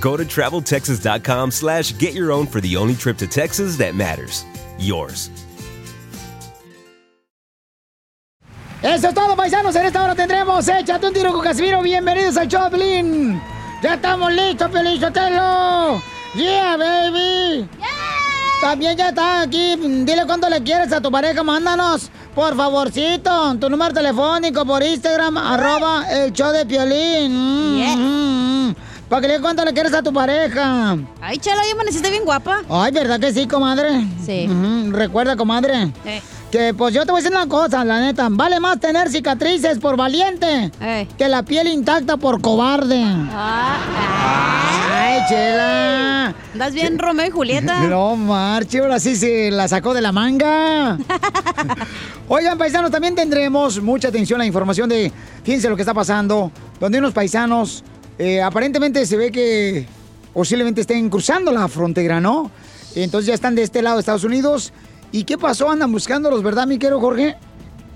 Go to traveltexas.com slash get your own for the only trip to Texas that matters. Yours. Eso es todo, paisanos. En esta hora tendremos Échate un tiro con Casimiro. Bienvenidos al Choplin. Ya estamos listos, Pelín Sotelo. Yeah, baby. También ya está aquí. Dile cuánto le quieres a tu pareja. Mándanos, por favorcito, tu número telefónico por Instagram, arroba el show de Piolín. Mm, mm, mm. Para que le cuánto le quieres a tu pareja. Ay, chalo, ya amaneciste bien guapa. Ay, ¿verdad que sí, comadre? Sí. Recuerda, comadre. Eh. Que pues yo te voy a decir una cosa, la neta. Vale más tener cicatrices por valiente que la piel intacta por cobarde. Ay, chela. Andas bien Romeo y Julieta. No, marche, ahora sí se la sacó de la manga. Oigan, paisanos, también tendremos mucha atención a la información de, fíjense lo que está pasando, donde unos paisanos eh, aparentemente se ve que posiblemente estén cruzando la frontera, ¿no? Entonces ya están de este lado de Estados Unidos. ¿Y qué pasó? Andan buscándolos, ¿verdad, mi querido Jorge?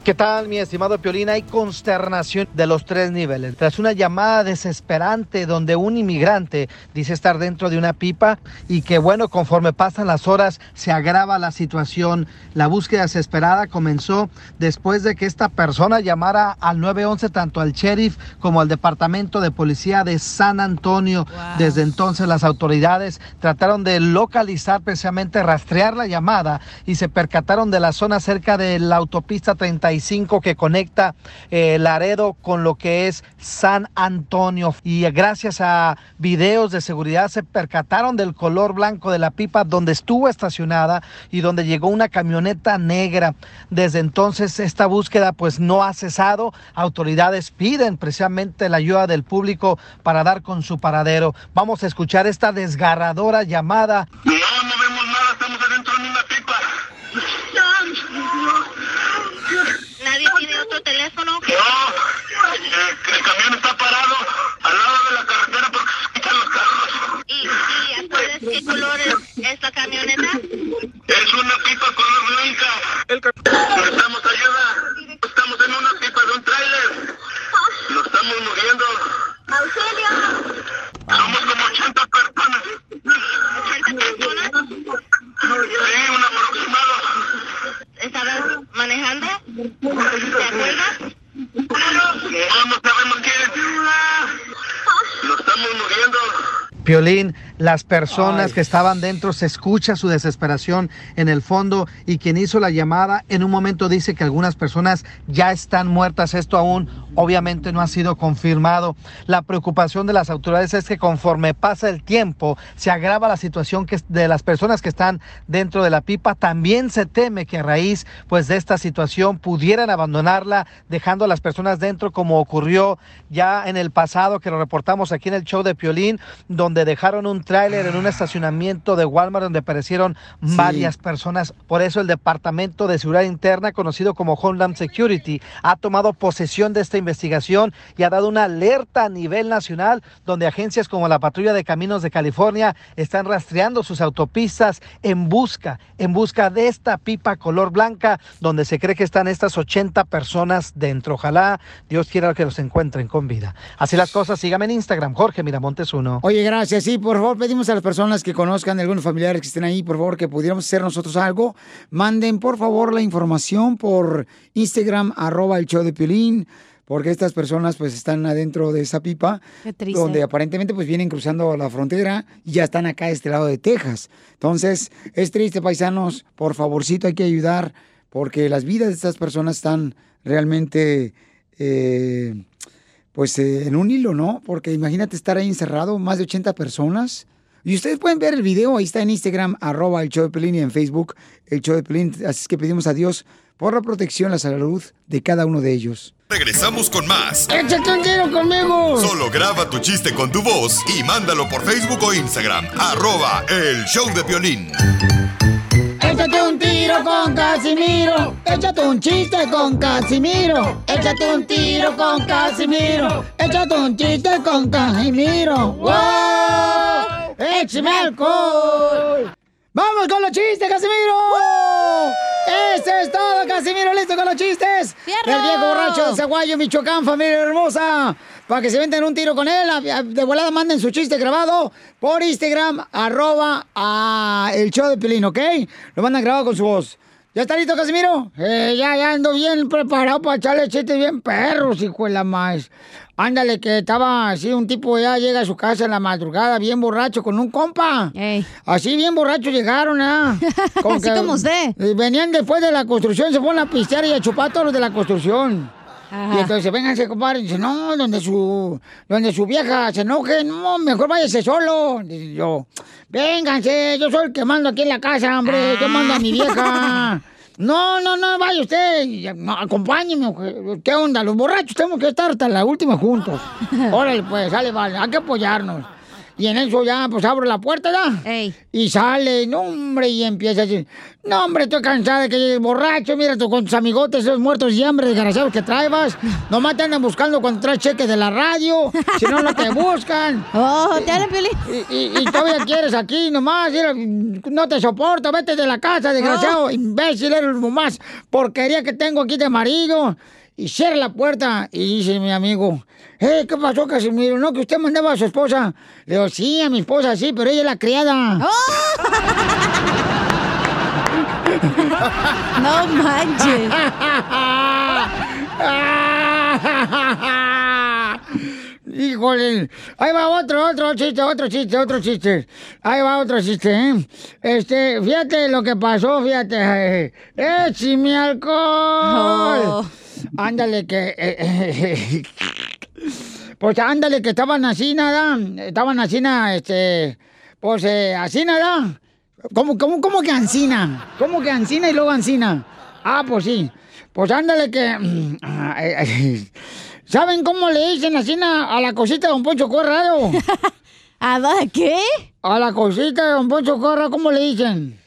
¿Qué tal, mi estimado Piolín? Hay consternación de los tres niveles. Tras una llamada desesperante donde un inmigrante dice estar dentro de una pipa y que, bueno, conforme pasan las horas se agrava la situación. La búsqueda desesperada comenzó después de que esta persona llamara al 911 tanto al sheriff como al departamento de policía de San Antonio. Desde entonces las autoridades trataron de localizar, precisamente rastrear la llamada y se percataron de la zona cerca de la autopista 35 que conecta eh, Laredo con lo que es San Antonio. Y gracias a videos de seguridad se percataron del color blanco de la pipa donde estuvo estacionada y donde llegó una camioneta negra. Desde entonces esta búsqueda pues no ha cesado. Autoridades piden precisamente la ayuda del público para dar con su paradero. Vamos a escuchar esta desgarradora llamada. ¿Nadie tiene otro teléfono? El camión está parado al lado de la carretera porque se escuchan los carros. ¿Y, y sabes qué color es, es la camioneta? Es una pipa color blanca. Necesitamos ayuda. Estamos en una pipa de un tráiler. Nos estamos muriendo. ¡Auxilio! Somos como 80 personas. ¿80 personas? Sí, un aproximado. ¿Estabas manejando? ¿Te acuerdas? No, no sabemos quién. Nos estamos muriendo. Piolín, las personas que estaban dentro, se escucha su desesperación en el fondo y quien hizo la llamada en un momento dice que algunas personas ya están muertas. Esto aún obviamente no ha sido confirmado. La preocupación de las autoridades es que conforme pasa el tiempo se agrava la situación que de las personas que están dentro de la pipa. También se teme que a raíz pues de esta situación pudieran abandonarla dejando a las personas dentro como ocurrió ya en el pasado que lo reportamos aquí en el show de Piolín donde dejaron un tráiler en un estacionamiento de Walmart donde aparecieron varias personas. Por eso el Departamento de Seguridad Interna, conocido como Homeland Security, ha tomado posesión de esta investigación y ha dado una alerta a nivel nacional donde agencias como la Patrulla de Caminos de California están rastreando sus autopistas en busca, en busca de esta pipa color blanca donde se cree que están estas 80 personas dentro. Ojalá Dios quiera que los encuentren con vida. Así las cosas, sígame en Instagram, Jorge Miramontes 1. Oye, gracias. Sí, por favor, pedimos a las personas que conozcan de algunos familiares que estén ahí, por favor, que pudiéramos hacer nosotros algo. Manden, por favor, la información por Instagram, arroba el show de Piolín, porque estas personas pues están adentro de esa pipa, Qué triste. donde aparentemente pues vienen cruzando la frontera y ya están acá de este lado de Texas. Entonces, es triste, paisanos, por favorcito hay que ayudar, porque las vidas de estas personas están realmente... eh, pues eh, en un hilo, ¿no? Porque imagínate estar ahí encerrado, más de 80 personas. Y ustedes pueden ver el video, ahí está en Instagram, arroba el show de Pelín y en Facebook, el show de Pelín. Así es que pedimos a Dios por la protección, la salud de cada uno de ellos. Regresamos con más. ¡Échate un tiro conmigo! Solo graba tu chiste con tu voz y mándalo por Facebook o Instagram. Arroba el show de violín. Échate un tiro con Casimiro. Échate un chiste con Casimiro. Échate un tiro con Casimiro. Échate un chiste con Casimiro. ¡Wow! ¡Échame alcohol! ¡Vamos con los chistes, Casimiro! ¡Eso es todo, Casimiro! ¿Listo con los chistes? ¡Fierro! El viejo borracho de Zaguayo, Michoacán, familia hermosa. Para que se venten un tiro con él. De volada manden su chiste grabado por Instagram, arroba a el show de Pelín, ¿ok? Lo mandan grabado con su voz. ¿Ya está listo, Casimiro? Eh, ya, ya ando bien preparado para echarle chistes bien perros, hijo de la más. Ándale, que estaba así, un tipo ya llega a su casa en la madrugada, bien borracho, con un compa. Ey. Así bien borrachos llegaron, ¿ah? Así como usted. Eh, Venían después de la construcción, se fueron a pistear y a chupar todos los de la construcción. Ajá. Y entonces, vénganse, compadre. Dice, no, donde su, donde su vieja se enoje, no, mejor váyase solo. Dice yo, vénganse, yo soy el que mando aquí en la casa, hombre, yo mando a mi vieja. No, no, no, vaya usted, no, acompáñeme. ¿Qué onda? Los borrachos tenemos que estar hasta la última juntos. Órale, pues, sale, vale, hay que apoyarnos. Y en eso ya, pues abro la puerta, ¿ya? Ey. Y sale, no, hombre, y empieza a decir, no, hombre, estoy cansada de que llegues borracho, mira tú con tus amigotes, esos muertos y hambre desgraciados que traebas. Nomás te andan buscando cuando traes cheques de la radio, si no, no te buscan. Oh, te Piolín. Y, y- y todavía quieres aquí nomás, mira, no te soporto, vete de la casa, desgraciado, imbécil, eres más porquería que tengo aquí de marido. Y cierra la puerta y dice mi amigo, eh, ¿qué pasó, Casimiro? ¿No que usted mandaba a su esposa? Le digo, sí, a mi esposa sí, pero ella es la criada. No manches. Híjole, ahí va otro, otro chiste, otro chiste, otro chiste. Ahí va otro chiste, ¿eh? Este, fíjate lo que pasó, fíjate. ¡Échame alcohol! Oh. Ándale que... eh, eh, pues ándale que estaban así, nada. Estaban así, nada, este... Pues eh, así, nada. ¿Cómo, cómo, cómo que ansina? ¿Cómo que ansina y luego ansina? Ah, pues sí. Pues ándale que... mm, ¿Saben cómo le dicen así na- a la cosita de Don Poncho Corrado? ¿A qué? A la cosita de Don Poncho Corrado, ¿cómo le dicen?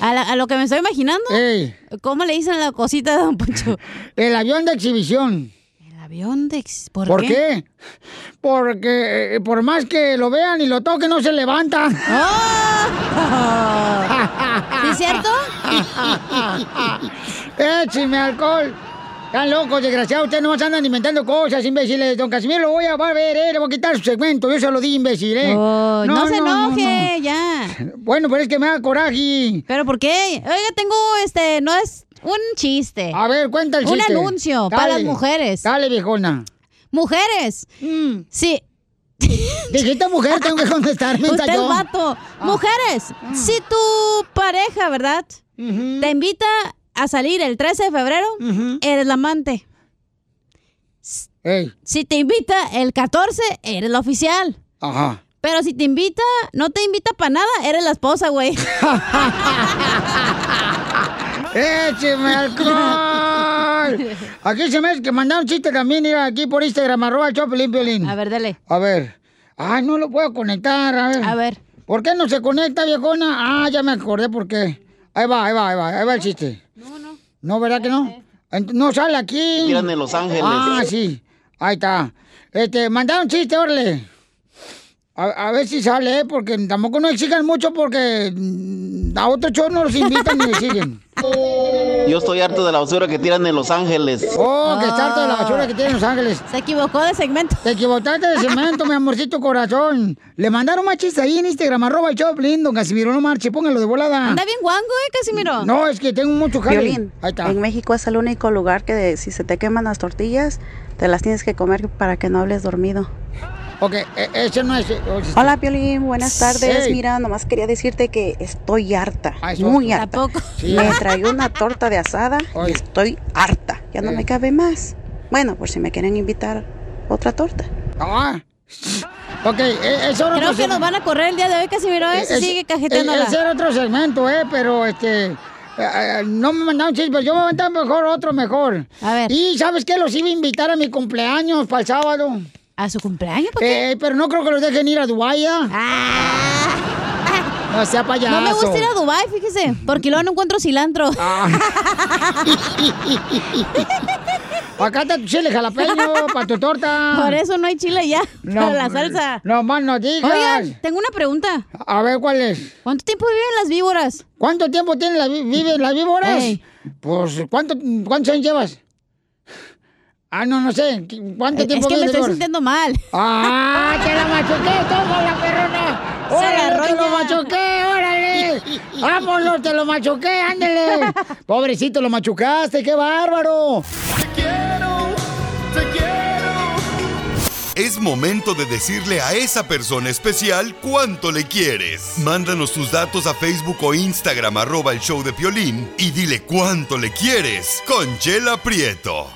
¿A, la- a lo que me estoy imaginando? Ey, ¿Cómo le dicen a la cosita de Don Poncho? el avión de exhibición. Avión de... ¿Por, ¿Por qué? Porque eh, por más que lo vean y lo toquen, no se levanta. ¡Oh! ¿Sí es cierto? Écheme alcohol. Están locos, desgraciados. Ustedes no andan inventando cosas, imbéciles. Don Casimiro lo voy a ver, ¿eh? Le voy a quitar su segmento. Yo se lo di, imbécil, ¿eh? Oh, no, se no, enoje, ya. no. Bueno, pero es que me da coraje. ¿Pero por qué? Oiga, tengo este, no es un chiste. A ver, cuenta el Un chiste. anuncio para las mujeres. Dale, viejona. Mujeres. Mm. Sí. Dijiste mujer, tengo que contestar, Usted es vato. Mujeres, si tu pareja, ¿verdad? Te invita a salir el 13 de febrero, eres la amante. Si te invita el 14, eres la oficial. ajá. Pero si te invita, no te invita para nada, eres la esposa, güey. ¡Écheme alcohol! Aquí se me hace que mandaron chiste también, mira, aquí por Instagram, arroba el Chopelín Piolín. A ver, dale. A ver. Ay, no lo puedo conectar, a ver. A ver. ¿Por qué no se conecta, viejona? Ah, ya me acordé por qué. Ahí va, ahí va, ahí va, ahí va el chiste. No, no. ¿No, verdad que no? No sale aquí. Tiran en Los Ángeles. Ah, sí. Ahí está. Este, mandaron chiste, órale. A, a ver si sale, ¿eh? porque tampoco no exigan mucho porque mm, a otros shows no los invitan ni le siguen. Yo estoy harto de la basura que tiran en Los Ángeles. Oh, que está harto de la basura que tiene Los Ángeles. Se equivocó de segmento. Te equivocaste de segmento, mi amorcito corazón. Le mandaron más chistes ahí en Instagram, arroba el Choplin, don Casimiro, no marche, póngalo de volada. Anda bien guango, ¿eh, Casimiro? No, es que tengo mucho jale. Violín, Ahí está. en México es el único lugar que si se te queman las tortillas, te las tienes que comer para que no hables dormido. Ok, e- ese no es... Hola, Piolín, buenas tardes. Sí. Mira, nomás quería decirte que estoy harta, eso muy otro. harta. ¿Tampoco? Sí. Me traí una torta de asada Ay. y estoy harta. Ya no Eh. me cabe más. Bueno, por si me quieren invitar otra torta. Ah. Ok, e- eso Creo que nos van a correr el día de hoy, Casimiro. ¿eh? Se Es- sigue e- cajeteándola. Ese era otro segmento, eh, pero este... eh, eh, No me mandaron chistes, pero yo me mandé mejor, otro mejor. A ver. Y ¿sabes qué? Los iba a invitar a mi cumpleaños para el sábado. ¿A su cumpleaños? ¿Por qué? Eh, pero no creo que los dejen ir a Dubái. ¿ya? Ah. No sea payaso. No me gusta ir a Dubai, fíjese, porque luego no encuentro cilantro. Ah. Acá está tu chile jalapeño para tu torta. Por eso no hay chile ya, para la salsa. No más no digas. Oigan, tengo una pregunta. A ver, ¿cuál es? ¿Cuánto tiempo viven las víboras? ¿Cuánto tiempo tienen la, vi- viven las víboras? Pues, ¿cuánto, ¿cuántos años llevas? Ah, no, no sé. ¿Cuánto Es tiempo que me estoy sintiendo mal. ¡Ah, te la machuqué! ¡Toma la perrona! Se la ¡Órale, te lo machuqué! órale! ¡Vámonos, te lo machuqué! ¡Ándele! Pobrecito, lo machucaste, qué bárbaro. Es momento de decirle a esa persona especial cuánto le quieres. Mándanos tus datos a Facebook o Instagram arroba el show de Piolín y dile cuánto le quieres con Chela Prieto.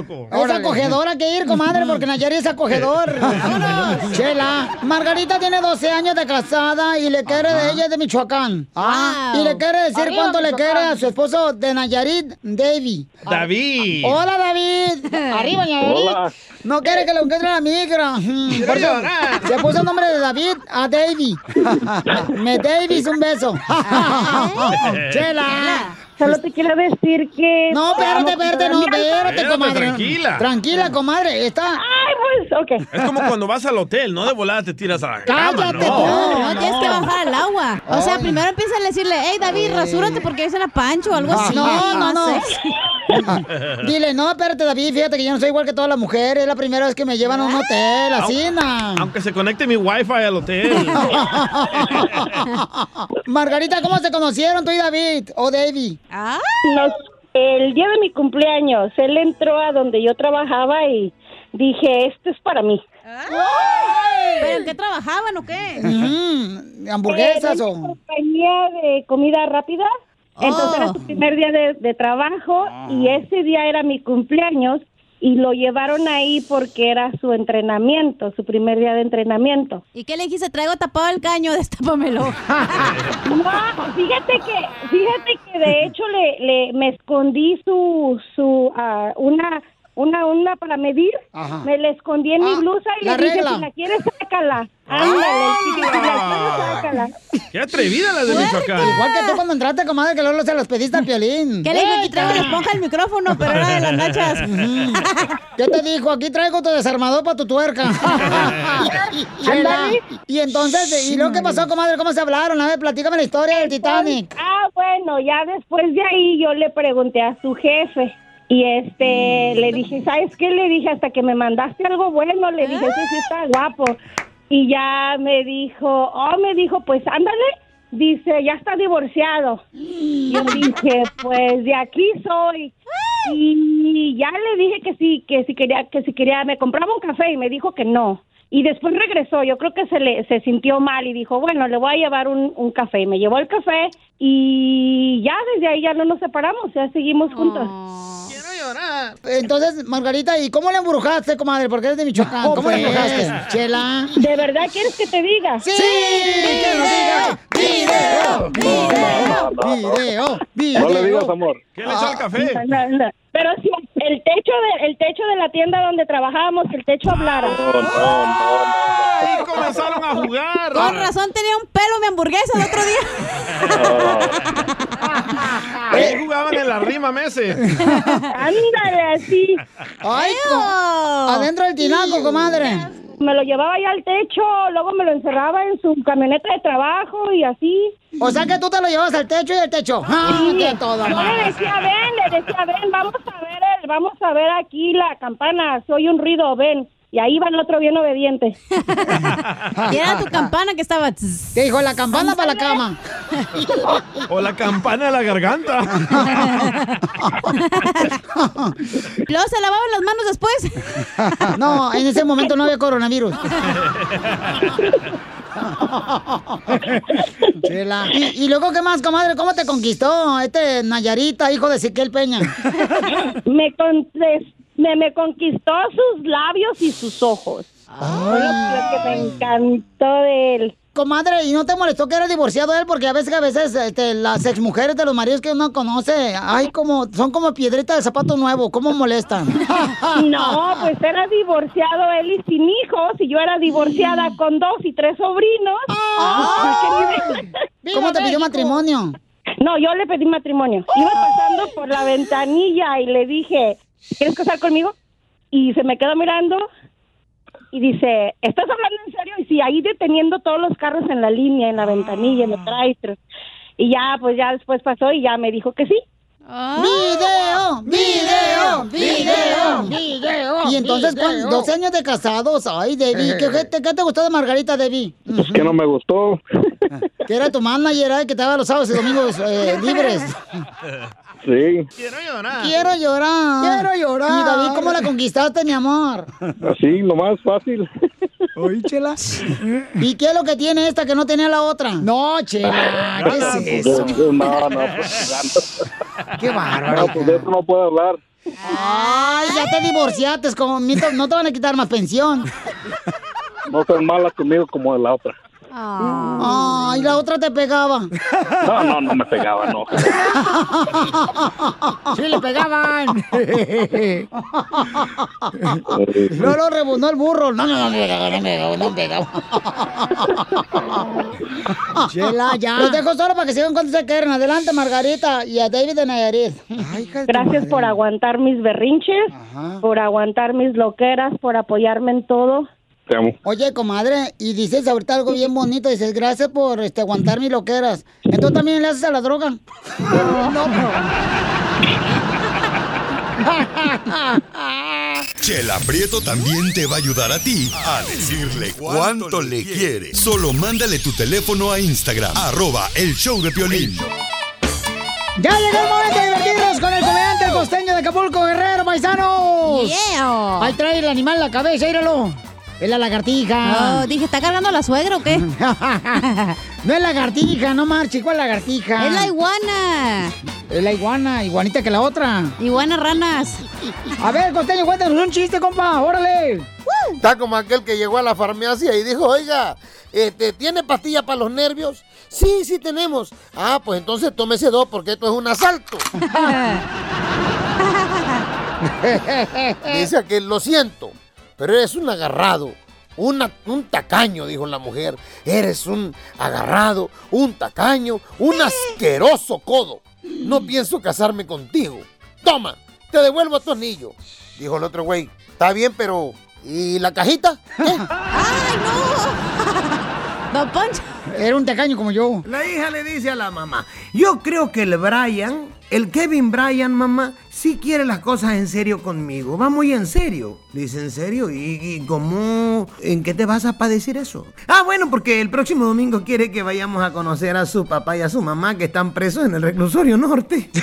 loco. Es acogedor, hay que ir, comadre, porque Nayarit es acogedor. Chela, Margarita tiene 12 años de casada y le quiere de ella es de Michoacán. Ah, Wow. y le quiere decir Arriba, cuánto le quiere a su esposo de Nayarit, Davy. David. Hola, David. Arriba, Nayarit. Hola. No quiere que lo encuentre la migra. Mm, Por eso se puso el nombre de David a Davy. Me Davis un beso. Chela. Solo te quiero decir que... No, espérate, espérate, no, espérate, comadre. tranquila. Tranquila, comadre. Está. Ay, pues, ok. Es como cuando vas al hotel, no de volada te tiras a la cama, Cállate, no. tú. No, tienes que bajar al agua. O sea, primero empiezan a decirle, hey, David, rasúrate porque dicen a Pancho o algo así. No, no, no. Dile, no, espérate, David, fíjate que yo no soy igual que todas las mujeres. Es la primera vez que me llevan a un hotel, así, na. Aunque se conecte mi wifi al hotel. Margarita, ¿cómo se conocieron tú y David? O Davy. Ah, Nos- el día de mi cumpleaños, él entró a donde yo trabajaba y dije, esto es para mí. ¿Pero en qué trabajaban o qué? Mm, ¿Hamburguesas Eh, o...? compañía de comida rápida. Entonces era su primer día de, de trabajo y ese día era mi cumpleaños y lo llevaron ahí porque era su entrenamiento, su primer día de entrenamiento. ¿Y qué le dijiste? Traigo tapado el caño, destápamelo. No, fíjate que, fíjate que de hecho le, le me escondí su, su, ah, una, una, una para medir, Ajá. me la escondí en mi Ah, blusa y la le dije, regla. si la quieres, sácala. Ándale, si la quieres, sácala. Qué atrevida la de Michoacán. Igual que tú cuando entraste, comadre, que luego se los pediste al piolín. ¿Qué le dijo? Aquí traigo la esponja del micrófono, pero era de las nachas. ¿Qué te dijo? Aquí traigo tu desarmador para tu tuerca. Y entonces, ¿y luego qué pasó, comadre? ¿Cómo se hablaron? A ver, platícame la historia del Titanic. Ah, bueno, ya después de ahí yo le pregunté a su jefe. Y este, Mm. le dije, ¿sabes qué? Le dije, hasta que me mandaste algo bueno, le dije, ese sí está guapo. Y ya me dijo, oh, me dijo, pues ándale. Dice, ya está divorciado. Y yo dije, pues de aquí soy. Y ya le dije que sí, que si quería, que si quería, me compraba un café y me dijo que no. Y después regresó, yo creo que se le se sintió mal y dijo, bueno, le voy a llevar un, un café. Y me llevó el café y ya desde ahí ya no nos separamos, ya seguimos juntos. Entonces, Margarita, ¿y cómo le embrujaste, comadre? Porque eres de Michoacán. ¿Cómo le embrujaste, Chela? ¿De verdad quieres que te diga? ¡Sí! ¡Que nos diga! ¡Video! ¡Video! ¡Video! ¡Video! No le digas amor. ¿Qué le echa el café? No, no, no. Pero si el techo de el techo de la tienda donde trabajábamos, el techo hablara. Ahí comenzaron a jugar. Con razón tenía un pelo mi hamburguesa el otro día. Ahí jugaban en la rima meses. Ándale, así. ¡Ay, adentro del tinaco, comadre! Me lo llevaba ya al techo, luego me lo encerraba en su camioneta de trabajo y así. O sea que tú te lo llevas al techo y al techo. ¡Ah, Sí. toda Yo le decía, ven, le decía, ven, vamos a ver, el, vamos a ver aquí la campana, soy un ruido, ven. Y ahí va el otro bien obediente. Y era tu campana que estaba. Te dijo la campana para la cama. O la campana de la garganta. Luego se lavaban las manos después. No, en ese momento no había coronavirus. Chela. ¿Y, y luego qué más, comadre? ¿Cómo te conquistó este Nayarita, hijo de Ezequiel Peña? me, contes- me, me conquistó sus labios y sus ojos. Fue lo que me encantó de él. Comadre, ¿y no te molestó que era divorciado él? Porque a veces, a veces, este, las exmujeres de los maridos que uno conoce, ay, como, son como piedritas de zapato nuevo, ¿cómo molestan? No, pues era divorciado él y sin hijos, y yo era divorciada con dos y tres sobrinos. ¿Cómo te pidió matrimonio? No, yo le pedí matrimonio. Iba pasando por la ventanilla y le dije, ¿quieres casar conmigo? Y se me quedó mirando y dice, ¿estás hablando en serio? Y sí, ahí deteniendo todos los carros en la línea, en la ventanilla, en el drive Y ya, pues ya después pasó y ya me dijo que sí. ¡Video! ¡Video! ¡Video! ¡Video! Y entonces, con 12 años de casados, ay, Debbie, ¿qué, qué te, qué te gustó de Margarita, Debbie? Es que no me gustó. Que era tu manager, ¿eh? que te daba los sábados y domingos eh, libres. Sí, Quiero llorar. Quiero llorar. Y David, ¿cómo la conquistaste, mi amor? así, lo más fácil. Oye, Chela. ¿Y qué es lo que tiene esta que no tenía la otra? No, Chela, ¿qué es eso? No, no, pues, Qué bárbaro. no, pues de eso no puedo hablar. Ay, ya te divorciaste, como no te van a quitar más pensión. No seas mala conmigo como de la otra. Ay, la otra te pegaba. No, no, no me pegaba, no. Sí, le pegaban. No lo rebundó el burro. No, no, no me pegaba, no me pegaba, no me pegaba. Chela, ya. Los dejo solo para que sigan cuando se quieran. Adelante, Margarita y a David de Nayarit. Gracias por aguantar mis berrinches, por aguantar mis loqueras, por apoyarme en todo. Te amo. Oye, comadre, y dices ahorita algo bien bonito. Dices, gracias por este, aguantar mis loqueras. ¿Entonces también le haces a la droga? No, Chela Prieto también te va a ayudar a ti a decirle cuánto le quiere. Solo mándale tu teléfono a Instagram, arroba el show de Piolín. Ya llegó el momento de divertirnos con el comediante, el costeño de Acapulco, Guerrero, paisanos. Yeah. Ahí trae el animal en la cabeza, míralo. Es la lagartija. Oh, dije, ¿está cargando la suegra o qué? no es lagartija, no marche. ¿Cuál lagartija? Es la iguana. Es la iguana, iguanita que la otra. Iguana ranas. A ver, costeño, cuéntanos un chiste, compa. Órale. Está como aquel que llegó a la farmacia y dijo, oiga, este, ¿tiene pastilla para los nervios? Sí, sí tenemos. Ah, pues entonces tómese dos porque esto es un asalto. Dice aquel, lo siento, pero eres un agarrado. una- un tacaño, dijo la mujer. Eres un agarrado, un tacaño, un asqueroso codo. No pienso casarme contigo. Toma, te devuelvo tu anillo. Dijo el otro güey. Está bien, pero ¿y la cajita? Don Poncho. Era un tacaño como yo. La hija le dice a la mamá, yo creo que el Brian, el Kevin Brian, mamá, sí quiere las cosas en serio conmigo. Va muy en serio. Dice, ¿en serio? ¿Y, y cómo? ¿En qué te basas para decir eso? Ah, bueno, porque el próximo domingo quiere que vayamos a conocer a su papá y a su mamá que están presos en el reclusorio norte.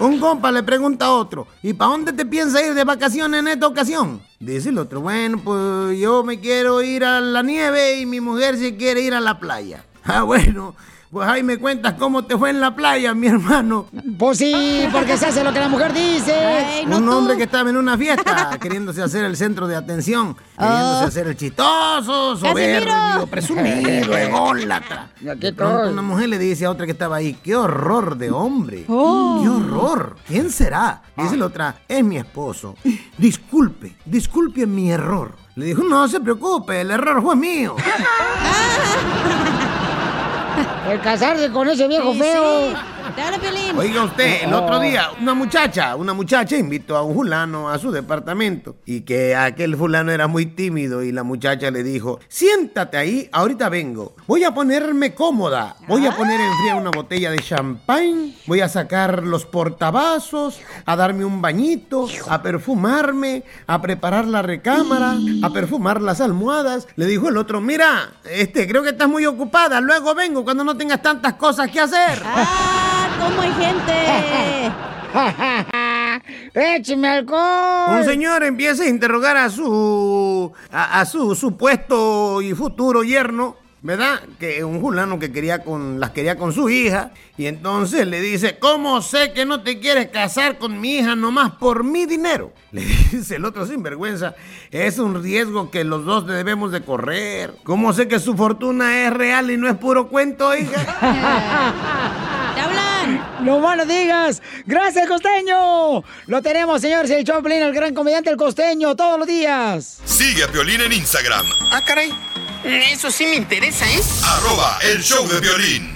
Un compa le pregunta a otro, ¿y para dónde te piensas ir de vacaciones en esta ocasión? Dice el otro, bueno, pues yo me quiero ir a la nieve y mi mujer se quiere ir a la playa. Ah, bueno, pues ahí me cuentas cómo te fue en la playa, mi hermano. Pues sí, porque se hace lo que la mujer dice. Un hombre que estaba en una fiesta queriéndose hacer el centro de atención, queriéndose Oh. hacer el chistoso, soberbio, presumido, ególatra. De pronto una mujer le dice a otra que estaba ahí, qué horror de hombre, qué horror, ¿quién será? Dice la otra, es mi esposo. Disculpe, disculpe mi error. Le dijo, no se preocupe, el error fue mío. El casarse con ese viejo Sí, feo. sí. Te habla, Piolín. Oiga usted, el otro día, una muchacha, una muchacha invitó a un fulano a su departamento y que aquel fulano era muy tímido y la muchacha le dijo, siéntate ahí, ahorita vengo. Voy a ponerme cómoda, voy a poner a enfriar una botella de champán, voy a sacar los portavasos, a darme un bañito, a perfumarme, a preparar la recámara, a perfumar las almohadas. Le dijo el otro, mira, este, creo que estás muy ocupada, luego vengo cuando no tengas tantas cosas que hacer. ¿Cómo hay gente? ¡Écheme alcohol! Un señor empieza a interrogar a su a, a su supuesto y futuro yerno, ¿verdad? Que un fulano que quería con las quería con su hija y entonces le dice, "¿Cómo sé que no te quieres casar con mi hija nomás por mi dinero?" Le dice el otro sinvergüenza, "Es un riesgo que los dos debemos de correr. ¿Cómo sé que su fortuna es real y no es puro cuento, hija?" ¡No más no digas! ¡Gracias, costeño! Lo tenemos, señores, el Choplin, el gran comediante el costeño, todos los días. Sigue a Piolín en Instagram, Ah, caray. Eso sí me interesa, ¿eh? arroba el show de violín.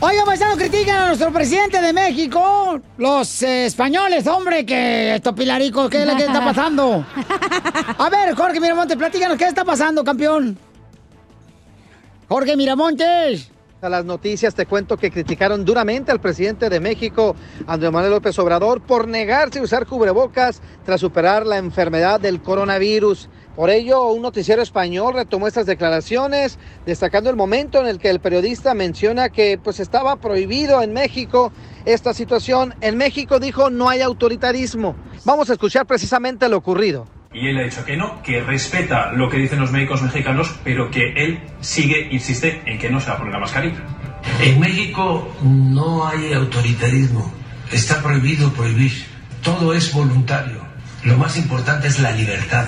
Oiga, paisanos, critican a nuestro presidente de México, los eh, españoles, hombre, que estos pilaricos, ¿qué es lo que está pasando? A ver, Jorge Miramontes, platícanos, ¿qué está pasando, campeón? Jorge Miramontes. A las noticias te cuento que criticaron duramente al presidente de México, Andrés Manuel López Obrador, por negarse a usar cubrebocas tras superar la enfermedad del coronavirus. Por ello, un noticiero español retomó estas declaraciones, destacando el momento en el que el periodista menciona que pues estaba prohibido en México esta situación. En México dijo no hay autoritarismo. Vamos a escuchar precisamente lo ocurrido. Y él ha dicho que no, que respeta lo que dicen los médicos mexicanos, pero que él sigue, insiste en que no se va a poner la mascarilla. En México no hay autoritarismo. Está prohibido prohibir. Todo es voluntario. Lo más importante es la libertad.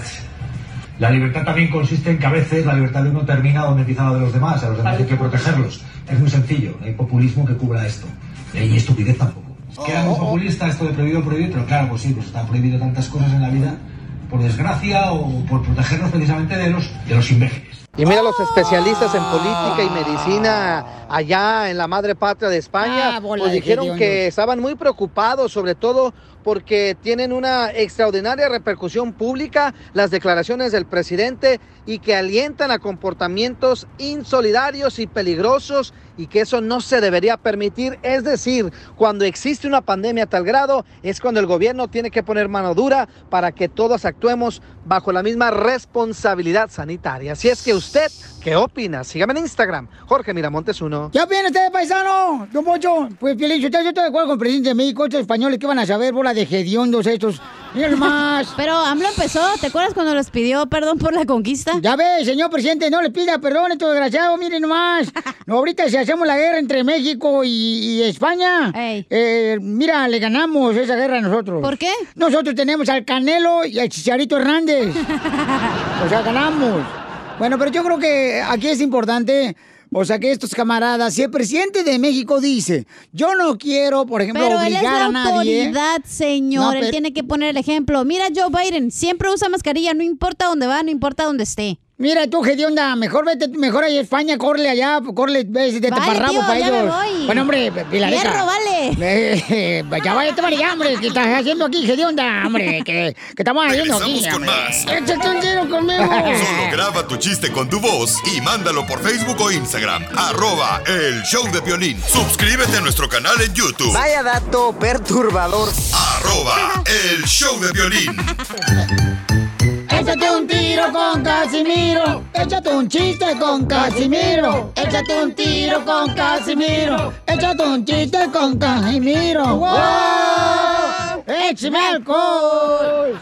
La libertad también consiste en que a veces la libertad de uno termina donde empieza la de los demás. A los demás hay que protegerlos. Es muy sencillo. No hay populismo que cubra esto. Y estupidez tampoco. Queda muy populista esto de prohibido, prohibido, pero claro, pues sí, pues están prohibidas tantas cosas en la vida por desgracia o por protegernos precisamente de los, de los imbéciles. Y mira los especialistas en política y medicina allá en la madre patria de España, Ah, pues dijeron que estaban muy preocupados, sobre todo porque tienen una extraordinaria repercusión pública las declaraciones del presidente y que alientan a comportamientos insolidarios y peligrosos y que eso no se debería permitir. Es decir, cuando existe una pandemia a tal grado es cuando el gobierno tiene que poner mano dura para que todos actuemos bajo la misma responsabilidad sanitaria. Así es que usted, ¿qué opina? Sígame en Instagram, Jorge Miramontes 1. ¿Qué opina usted, paisano? Don Pocho, pues Piolín, yo estoy de acuerdo con el presidente de México, estos españoles, ¿qué van a saber? Bola de hediondos estos. Miren más. Pero AMLO empezó, ¿te acuerdas cuando les pidió perdón por la conquista? Ya ve, señor presidente, no le pida perdón estos desgraciados, miren nomás. No, ahorita si hacemos la guerra entre México y, y España, eh, mira, le ganamos esa guerra a nosotros. ¿Por qué? Nosotros tenemos al Canelo y al Chicharito Hernández. o sea, ganamos. Bueno, pero yo creo que aquí es importante... O sea que estos camaradas, si el presidente de México dice, yo no quiero, por ejemplo, Pero él es obligar la a nadie. autoridad, señor. No, Él pero- tiene que poner el ejemplo. Mira, Joe Biden siempre usa mascarilla, no importa dónde va, no importa dónde esté. Mira tú, onda, mejor vete, mejor ahí a España, corre allá, corre, ves de Vale, taparrabo tío, para ya me ellos. voy. Bueno, hombre, Pilareta. Fierro, vale. Eh, ya váyate para allá, hombre, ¿qué estás haciendo aquí, onda, hombre? ¿Qué, qué estamos haciendo aquí, con hombre? más. Échate un tiro conmigo. Solo graba tu chiste con tu voz y mándalo por Facebook o Instagram. Arroba el show de violín. Suscríbete a nuestro canal en YouTube. Vaya dato perturbador. Arroba el show de violín. Échate un tiro con Casimiro. Échate un chiste con Casimiro. Échate un tiro con Casimiro. Échate un chiste con Casimiro. ¡Wow! ¡Échame alcohol!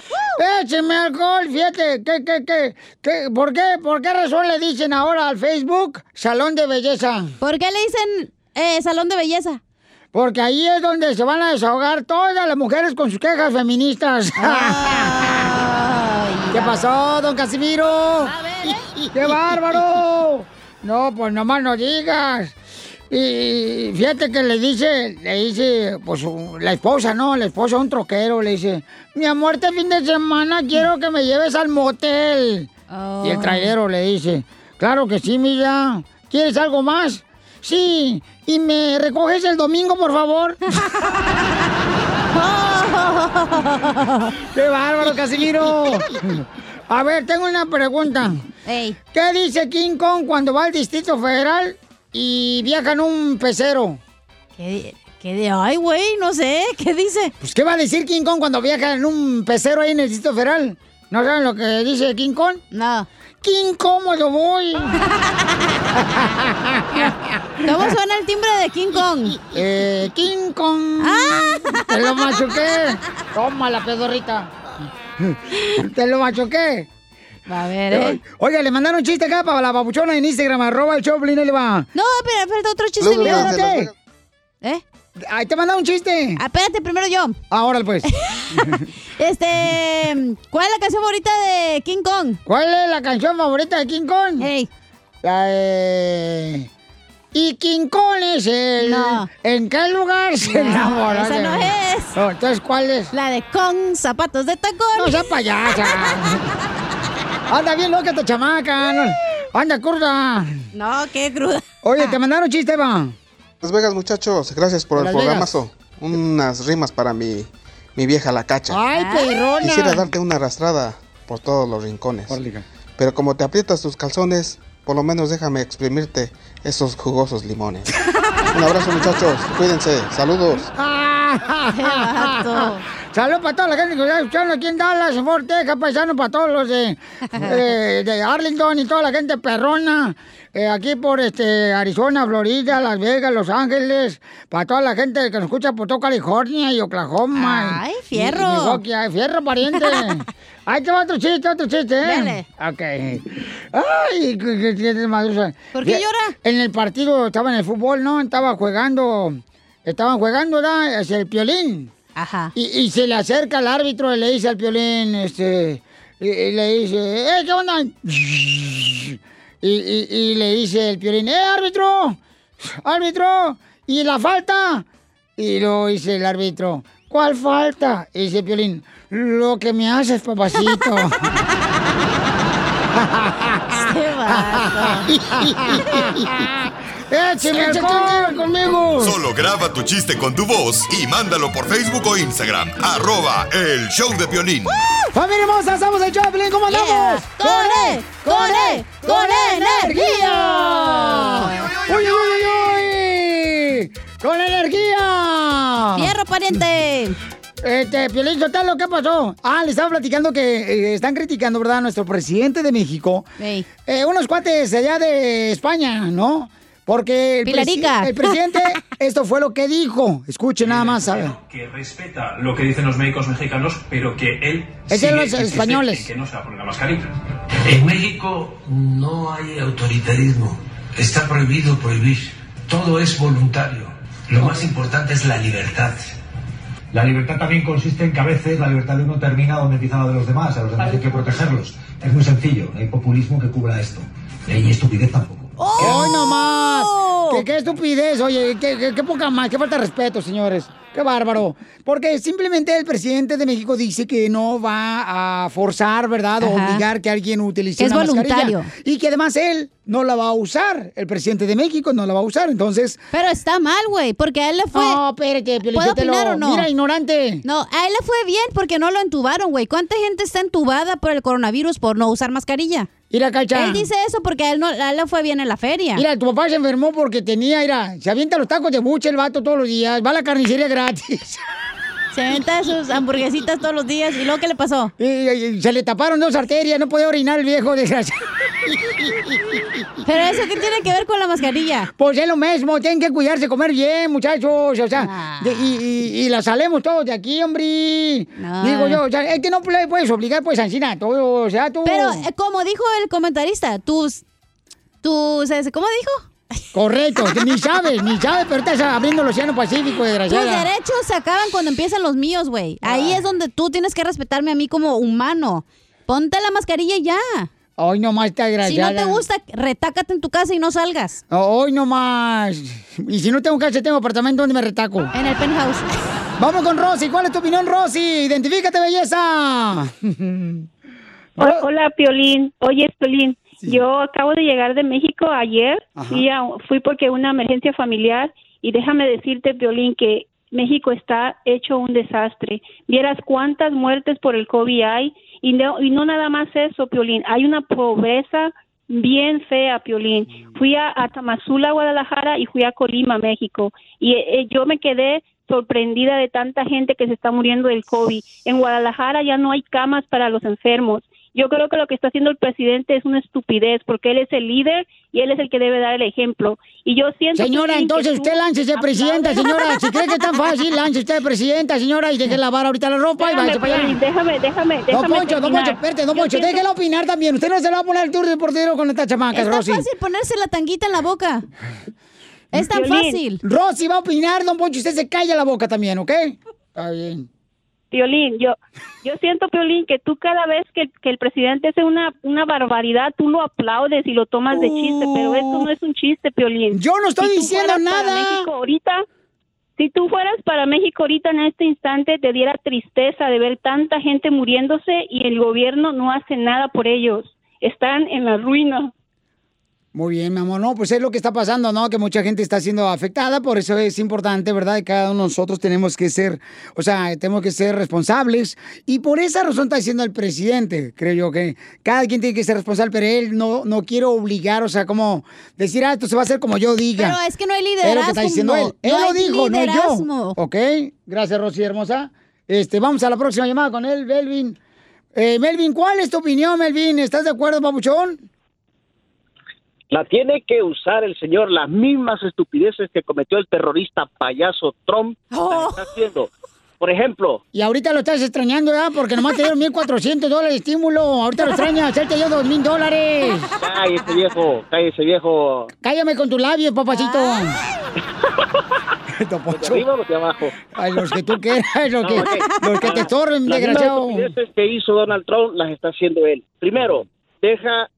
¡Échame alcohol! Fíjate, ¿qué, qué, qué, qué, por, qué, ¿por qué razón le dicen ahora al Facebook salón de belleza? ¿Por qué le dicen eh, salón de belleza? Porque ahí es donde se van a desahogar todas las mujeres con sus quejas feministas. ¿Qué pasó, don Casimiro? ¡Qué bárbaro! No, pues nomás no digas. Y fíjate que le dice, le dice, pues la esposa, ¿no? La esposa a un troquero le dice, mi amor, este fin de semana quiero que me lleves al motel. Y el trailero le dice, claro que sí, mira. ¿Quieres algo más? Sí. ¿Y me recoges el domingo, por favor? ¡Qué bárbaro, Casimiro! A ver, tengo una pregunta. ¿Qué dice King Kong cuando va al Distrito Federal y viaja en un pecero? ¿Qué, qué de ay, güey? No sé, ¿qué dice? Pues, ¿qué va a decir King Kong cuando viaja en un pecero ahí en el Distrito Federal? ¿No saben lo que dice King Kong? No. ¡Qué incómodo voy! ¿Cómo suena el timbre de King Kong? Eh, King Kong. ¡Ah! Te lo machuqué. Toma la pedorrita. Te lo machuqué. A ver, ¿eh? Oiga, le mandaron un chiste acá para la babuchona en Instagram, arroba el Choplin, le va. No, pero falta otro chiste espérate. ¿Eh? Ahí te mandaron un chiste. Ah, espérate, primero yo. Ahora pues. Este, ¿cuál es la canción favorita de King Kong? ¿Cuál es la canción favorita de King Kong? Hey. La de... Y King Kong es el... No. ¿En qué lugar se No, enamoró? esa de no es. No, entonces, ¿cuál es? La de Kong, zapatos de tacón. No sea payasa. Anda bien loca esta chamaca. no- Anda cruda. No, qué cruda. Oye, te mandaron chiste, va. Las Vegas, muchachos, gracias por Las el Vegas. programazo. Unas rimas para mi, mi vieja la cacha. Ay, perrona. Quisiera darte una arrastrada por todos los rincones. Pero como te aprietas tus calzones, por lo menos déjame exprimirte esos jugosos limones. Un abrazo, muchachos. Cuídense. Saludos. Saludos para toda la gente que está escuchando aquí en Dallas, en Fort Texas, paisano, para todos los de, eh, de Arlington y toda la gente perrona, eh, aquí por este Arizona, Florida, Las Vegas, Los Ángeles, para toda la gente que nos escucha por todo California y Oklahoma. y- Ay, y- fierro. y Milwaukee. Ay, fierro, pariente. Ahí te va otro chiste, otro chiste, ¿eh? Dale. Ok. Ay, qué, qué dulce. ¿Por qué llora? En el partido, estaba en el fútbol, ¿no? Estaba jugando, estaban jugando, ¿verdad? Es el piolín. Ajá. Y, y se le acerca al árbitro y le dice al piolín, este, y, y le dice, ¡eh, qué onda! Y, y- y le dice el piolín, ¡eh, árbitro! ¡Árbitro! ¿Y la falta? Y luego dice el árbitro, ¿cuál falta? Y dice el piolín, lo que me haces, papacito. ¡Écheme alcohol conmigo! Solo graba tu chiste con tu voz y mándalo por Facebook o Instagram. Arroba el show de violín. ¡Familia hermosa! ¡Estamos en Choplin! ¿Cómo andamos? Yeah. ¡Con E! ¡Con E! ¡Con energía! ¡Uy, uy, uy, uy! ¡Con energía! ¡Fierro, pariente! Este, Piolín Sotelo, ¿qué pasó? Ah, le estaba platicando que eh, están criticando, ¿verdad? A nuestro presidente de México. Ey. Eh, unos cuates allá de España, ¿no? Porque el, presi- Pilarica. el presidente, esto fue lo que dijo. Escuche nada más, ¿sabe? que respeta lo que dicen los médicos mexicanos, pero que él Es de los españoles. en que no se va a poner la mascarilla. En México no hay autoritarismo. Está prohibido prohibir. Todo es voluntario. Lo más importante es la libertad. La libertad también consiste en que a veces la libertad de uno termina donde empieza la de los demás. A los demás hay que protegerlos. Es muy sencillo. No hay populismo que cubra esto. Y hay estupidez tampoco. ¡Hoy no más! ¿Qué, qué estupidez, oye, qué, qué- qué poca más, qué falta de respeto, señores. Qué bárbaro. Porque simplemente el presidente de México dice que no va a forzar, ¿verdad? O Ajá. obligar que alguien utilice es una mascarilla. voluntario. Y que además él no la va a usar. El presidente de México no la va a usar. Entonces. Pero está mal, güey, porque a él le fue... No, espérate, ¿Puedo opinar o no? Mira, ignorante. No, a él le fue bien porque no lo entubaron, güey. ¿Cuánta gente está entubada por el coronavirus por no usar mascarilla? Mira, Cacha. Él dice eso porque a él, no, a él le fue bien en la feria. Mira, tu papá se enfermó porque tenía, mira, se avienta los tacos de buche el vato todos los días, va a la carnicería gratis. Se venta sus hamburguesitas todos los días. ¿Y luego qué le pasó? Y, y- se le taparon dos arterias, no podía orinar el viejo, desgraciado. ¿Pero eso qué tiene que ver con la mascarilla? Pues es lo mismo, tienen que cuidarse, comer bien, muchachos. O sea, de- y, y- y la salemos todos de aquí, hombre. Digo yo, o sea, es que no le puedes obligar, pues, a todo, o sea, tú. Pero, eh, como dijo el comentarista, tus... tus eh, ¿Cómo dijo? Correcto, ni sabes, ni sabes, pero estás abriendo el Océano Pacífico, Tus desgraciada. derechos se acaban cuando empiezan los míos, güey. Ahí es donde tú tienes que respetarme a mí como humano. Ponte la mascarilla y ya. Hoy nomás está Si desgraciada. no te gusta, retácate en tu casa y no salgas. Hoy nomás. Y si no tengo casa, tengo apartamento donde me retaco. En el penthouse. Vamos con Rosy. ¿Cuál es tu opinión, Rosy? Identifícate, belleza. Hola, hola, Piolín. Oye, Piolín, yo acabo de llegar de México ayer. Fui, a- fui porque una emergencia familiar y déjame decirte, Piolín, que México está hecho un desastre. Vieras cuántas muertes por el COVID hay y no, y no nada más eso, Piolín. Hay una pobreza bien fea, Piolín. Fui a, a Tamazula, Guadalajara y fui a Colima, México. Y eh, yo me quedé sorprendida de tanta gente que se está muriendo del COVID. En Guadalajara ya no hay camas para los enfermos. Yo creo que lo que está haciendo el presidente es una estupidez porque él es el líder y él es el que debe dar el ejemplo. Y yo siento Señora, que entonces tú usted láncese presidenta, señora. Si cree que es tan fácil, lance usted presidenta, señora, y deje lavar ahorita la ropa y Déjame, váyase para allá. Piolín, déjame, déjame, Don déjame Poncho, don. Poncho, espérate, don Poncho, siento- déjela opinar también. Usted no se le va a poner el tour deportivo con estas chamacas, Está Rosy. fácil ponerse la tanguita en la boca. Es tan fácil. Rosy va a opinar, don Poncho, usted se calla la boca también, ¿ok? Está bien. Piolín, yo, yo siento, Piolín, que tú cada vez que, que el presidente hace una, una barbaridad, tú lo aplaudes y lo tomas de chiste, pero esto no es un chiste, Piolín. Yo no estoy Si diciendo nada. México ahorita, si tú fueras para México ahorita en este instante, te diera tristeza de ver tanta gente muriéndose y el gobierno no hace nada por ellos. Están en la ruina. Muy bien, mi amor. No, pues es lo que está pasando, ¿no? Que mucha gente está siendo afectada, por eso es importante, ¿verdad? Y cada uno de nosotros tenemos que ser, o sea, tenemos que ser responsables. Y por esa razón está diciendo el presidente, creo yo que cada quien tiene que ser responsable, pero él no, no quiere obligar, o sea, como decir, ah, esto se va a hacer como yo diga. Pero es que no hay Es lo que está liderazgo. diciendo él. no- Él no lo dijo, no liderazgo. yo. Ok, gracias, Rosy hermosa. Este, vamos a la próxima llamada con él, Melvin. Eh, Melvin, ¿cuál es tu opinión, Melvin? ¿Estás de acuerdo, papuchón? La tiene que usar el señor, las mismas estupideces que cometió el terrorista payaso Trump, las está haciendo. Por ejemplo, Y ahorita lo estás extrañando, ¿verdad? Porque nomás te dieron 1.400 dólares de estímulo. Ahorita lo extrañas, hacerte yo 2.000 dólares. cállese viejo, cállese viejo. Cállame con tus labios, papacito. ¿De arriba o de abajo? Ay, los que tú quieras, los que, los que te estorben, Las desgraciado. mismas estupideces que hizo Donald Trump las está haciendo él. Primero, deja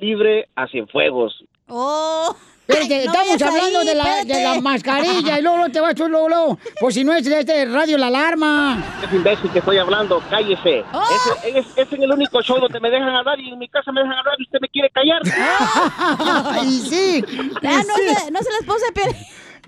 libre a Cienfuegos. Oh. No estamos hablando ahí, de, la, de la mascarilla y luego, luego te vas tú, luego, luego. Pues si no es de este radio la alarma. Es imbécil que estoy hablando, cállese. Ese, es, es en el único show donde me dejan hablar y en mi casa me dejan hablar y usted me quiere callar. y sí. Ah, y no, sí. se, no se la esposa de Piolín.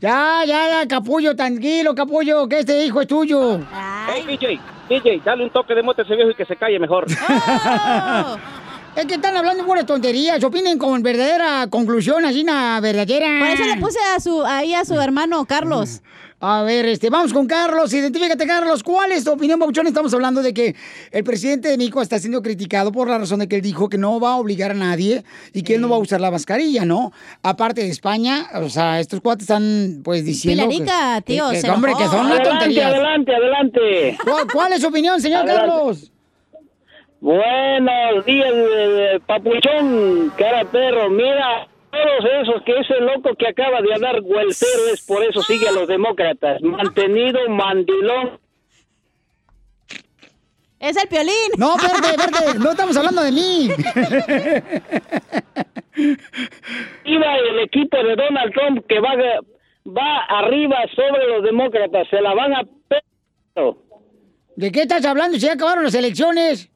Ya, ya, ya, capullo, tranquilo, capullo, que este hijo es tuyo. Hey, DJ, DJ, dale un toque de mote a ese viejo y que se calle mejor. Es que están hablando buenas tonterías, opinen con verdadera conclusión, así una verdadera. Por eso le puse a su, ahí a su hermano Carlos. A ver, este, vamos con Carlos. Identifícate, Carlos. ¿Cuál es tu opinión, Pabuchón? Estamos hablando de que el presidente de México está siendo criticado por la razón de que él dijo que no va a obligar a nadie y que él no va a usar la mascarilla, ¿no? Aparte de España, o sea, estos cuates están, pues, diciendo... que- Pilarica, tío, que- se que, que enojó. son unas Adelante, tonterías. adelante, adelante. ¿Cuál, cuál es su opinión, señor Adelante. Carlos? Buenos días, eh, papuchón, cara perro. Mira, todos esos que ese loco que acaba de dar Guelcero es por eso sigue a los demócratas. Mantenido, mandilón. Es el Piolín. No, verde, verde, no estamos hablando de mí. Iba el equipo de Donald Trump que va, va arriba sobre los demócratas. Se la van a... ¿De qué estás hablando si ya acabaron las elecciones?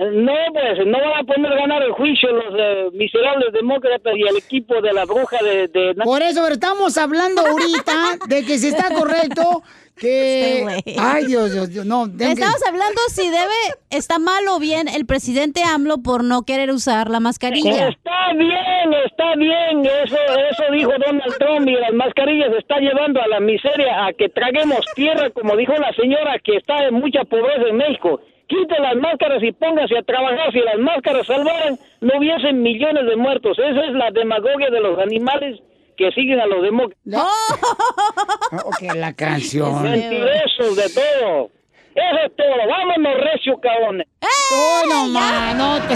No, pues no van a poder ganar el juicio los eh, miserables demócratas y el equipo de la bruja de... de... Por eso, pero estamos hablando ahorita de que si está correcto que... Este güey. Ay, Dios, Dios, Dios, no. que- Estamos hablando si debe, está mal o bien el presidente AMLO por no querer usar la mascarilla. Está bien, está bien, eso, eso dijo Donald Trump y las mascarillas está llevando a la miseria, a que traguemos tierra, como dijo la señora que está en mucha pobreza en México. Quite las máscaras y póngase a trabajar. Si las máscaras salvaran, no hubiesen millones de muertos. Esa es la demagogia de los animales que siguen a los demócratas. Ok, la canción. Mentirosos de todo. Eso es todo. Vámonos, recio, cabrones. ¡Oh, no, ma, no te-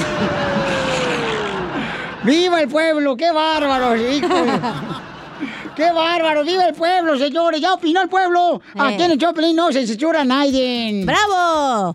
¡Viva el pueblo! ¡Qué bárbaro, hijo! ¡Qué bárbaro! ¡Viva el pueblo, señores! ¡Ya opinó el pueblo! Aquí en el Choplin no se censura a nadie. ¡Bravo!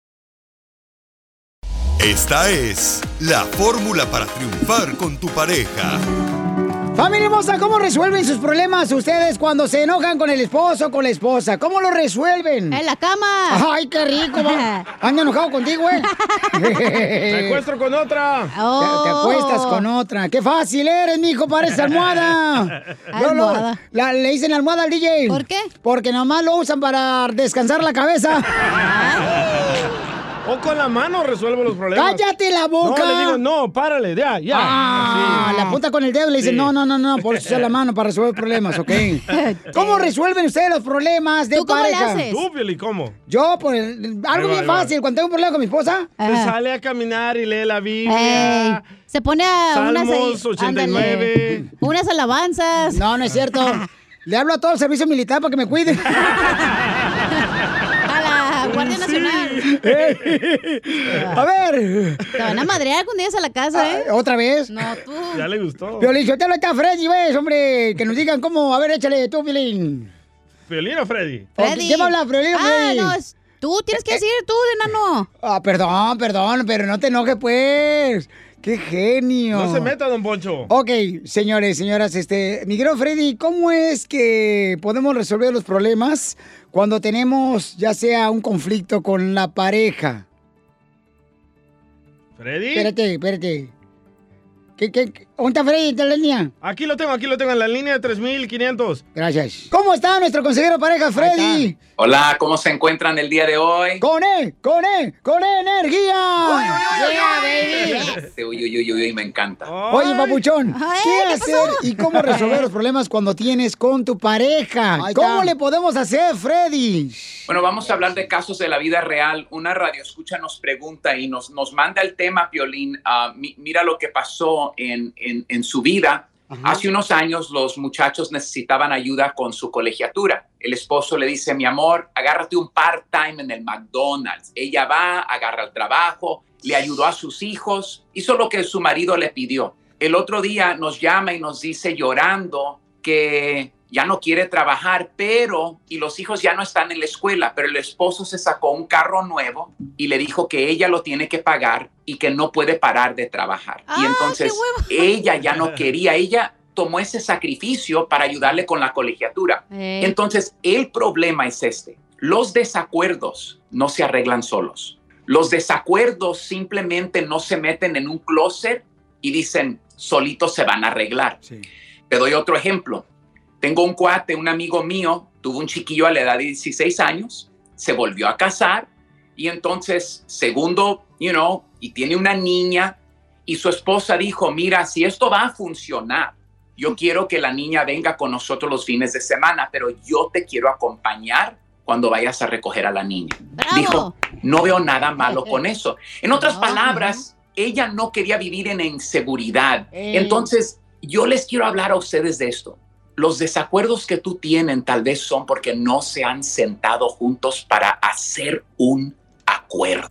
Esta es la fórmula para triunfar con tu pareja. Familia hermosa, ¿cómo resuelven sus problemas ustedes cuando se enojan con el esposo o con la esposa? ¿Cómo lo resuelven? En la cama. Ay, qué rico. va. Ando enojado contigo, eh. Me acuesto con otra. Te, te acuestas con otra. Qué fácil eres, mijo, parece almohada. Yo lo- Almohada. la- le dicen almohada al DJ. ¿Por qué? Porque nomás lo usan para descansar la cabeza. O con la mano resuelvo los problemas. ¡Cállate la boca! No, le digo, no, párale, ya, ya. Ah, la punta con el dedo y le dicen, Sí. no, no, no, no, por eso usa la mano para resolver problemas, ¿ok? ¿Cómo resuelven ustedes los problemas de ¿Tú cómo le pareja? haces? Tú, Pioli, ¿cómo? Yo, pues, algo Ahí va, bien fácil, cuando tengo un problema con mi esposa. Se sale a caminar y lee la Biblia. Se pone a unas Salmos 89. ándale, unas alabanzas. No, no es cierto. Le hablo a todo el servicio militar para que me cuiden. a ver. Te van a madrear cuando llegues a la casa, ¿eh? ¿Otra vez? No, tú. Ya le gustó. Violín, yo te lo está Freddy, ves, hombre. Que nos digan cómo. A ver, échale tú, Violín. ¿Piolín o Freddy? Freddy. ¿Qué va a hablar, Violín o Ah, Freddy? no, es- tú tienes que decir tú, de enano. Ah, perdón, perdón, pero no te enojes, pues. ¡Qué genio! No se meta, don Poncho. Ok, señores, señoras, este, mi querido Freddy, ¿cómo es que podemos resolver los problemas cuando tenemos ya sea un conflicto con la pareja? ¿Freddy? Espérate, espérate. ¿Qué, qué, qué? ¿Dónde está Freddy? ¿Está en la línea? Aquí lo tengo, aquí lo tengo, en la línea de 3500. Gracias. ¿Cómo está nuestro consejero pareja, Freddy? Hola, ¿cómo se encuentran el día de hoy? ¡Con E! ¡Con E! ¡Con E energía! Yeah, baby. Este, Uy, uy, uy, uy, me encanta. Oye, papuchón, ¿qué hacer y cómo resolver los problemas cuando tienes con tu pareja? ¿Cómo le podemos hacer, Freddy? Bueno, vamos a hablar de casos de la vida real. Una radio escucha nos pregunta y nos, nos manda el tema, Piolín. ah, mi- mira lo que pasó en, en- en su vida. Hace unos años los muchachos necesitaban ayuda con su colegiatura. El esposo le dice, mi amor, agárrate un part-time en el McDonald's. Ella va, agarra el trabajo, le ayudó a sus hijos, hizo lo que su marido le pidió. El otro día nos llama y nos dice llorando que ya no quiere trabajar, pero, y los hijos ya no están en la escuela, pero el esposo se sacó un carro nuevo y le dijo que ella lo tiene que pagar y que no puede parar de trabajar. y entonces ella ya no quería, ella tomó ese sacrificio para ayudarle con la colegiatura. Ey. Entonces, el problema es este. Los desacuerdos no se arreglan solos. Los desacuerdos simplemente no se meten en un closet y dicen, solitos se van a arreglar. Te doy otro ejemplo. Tengo un cuate, un amigo mío, tuvo un chiquillo a la edad de 16 años, se volvió a casar Y entonces, segundo, you know, y tiene una niña y su esposa dijo, mira, si esto va a funcionar, yo quiero que la niña venga con nosotros los fines de semana, pero yo te quiero acompañar cuando vayas a recoger a la niña. Dijo, no veo nada malo con eso. En otras palabras, ella no quería vivir en inseguridad. Ey. Entonces, yo les quiero hablar a ustedes de esto. Los desacuerdos que tú tienen tal vez son porque no se han sentado juntos para hacer un acuerdo.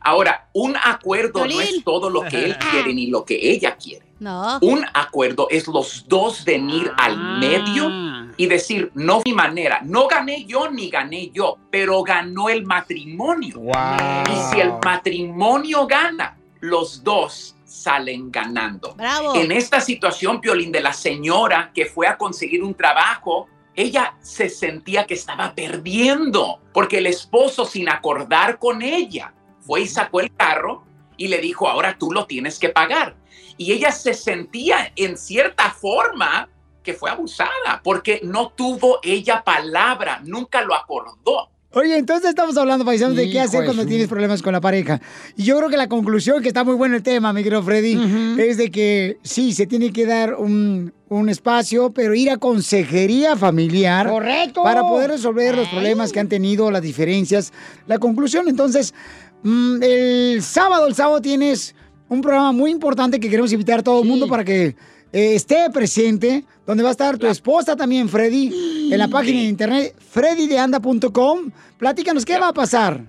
Ahora, un acuerdo no es todo lo que él quiere ni lo que ella quiere. No. Un acuerdo es los dos venir al medio y decir, no mi manera, no gané yo ni gané yo, pero ganó el matrimonio. Y si el matrimonio gana, los dos salen ganando. Bravo. En esta situación, Piolín, de la señora que fue a conseguir un trabajo, ella se sentía que estaba perdiendo porque el esposo, sin acordar con ella, fue y sacó el carro y le dijo, ahora tú lo tienes que pagar. Y ella se sentía en cierta forma que fue abusada porque no tuvo ella palabra, nunca lo acordó. Oye, entonces estamos hablando, paisanos, de qué hacer cuando tienes problemas con la pareja. Y yo creo que la conclusión, que está muy bueno el tema, mi querido Freddy, es de que sí, se tiene que dar un, un espacio, pero ir a consejería familiar. Correcto. Para poder resolver los problemas que han tenido, las diferencias. La conclusión, entonces, mm, el sábado, el sábado tienes un programa muy importante que queremos invitar a todo el mundo para que eh, esté presente, donde va a estar tu esposa también, Freddy, en la página de internet freddydeanda.com. Platícanos, ¿qué va a pasar?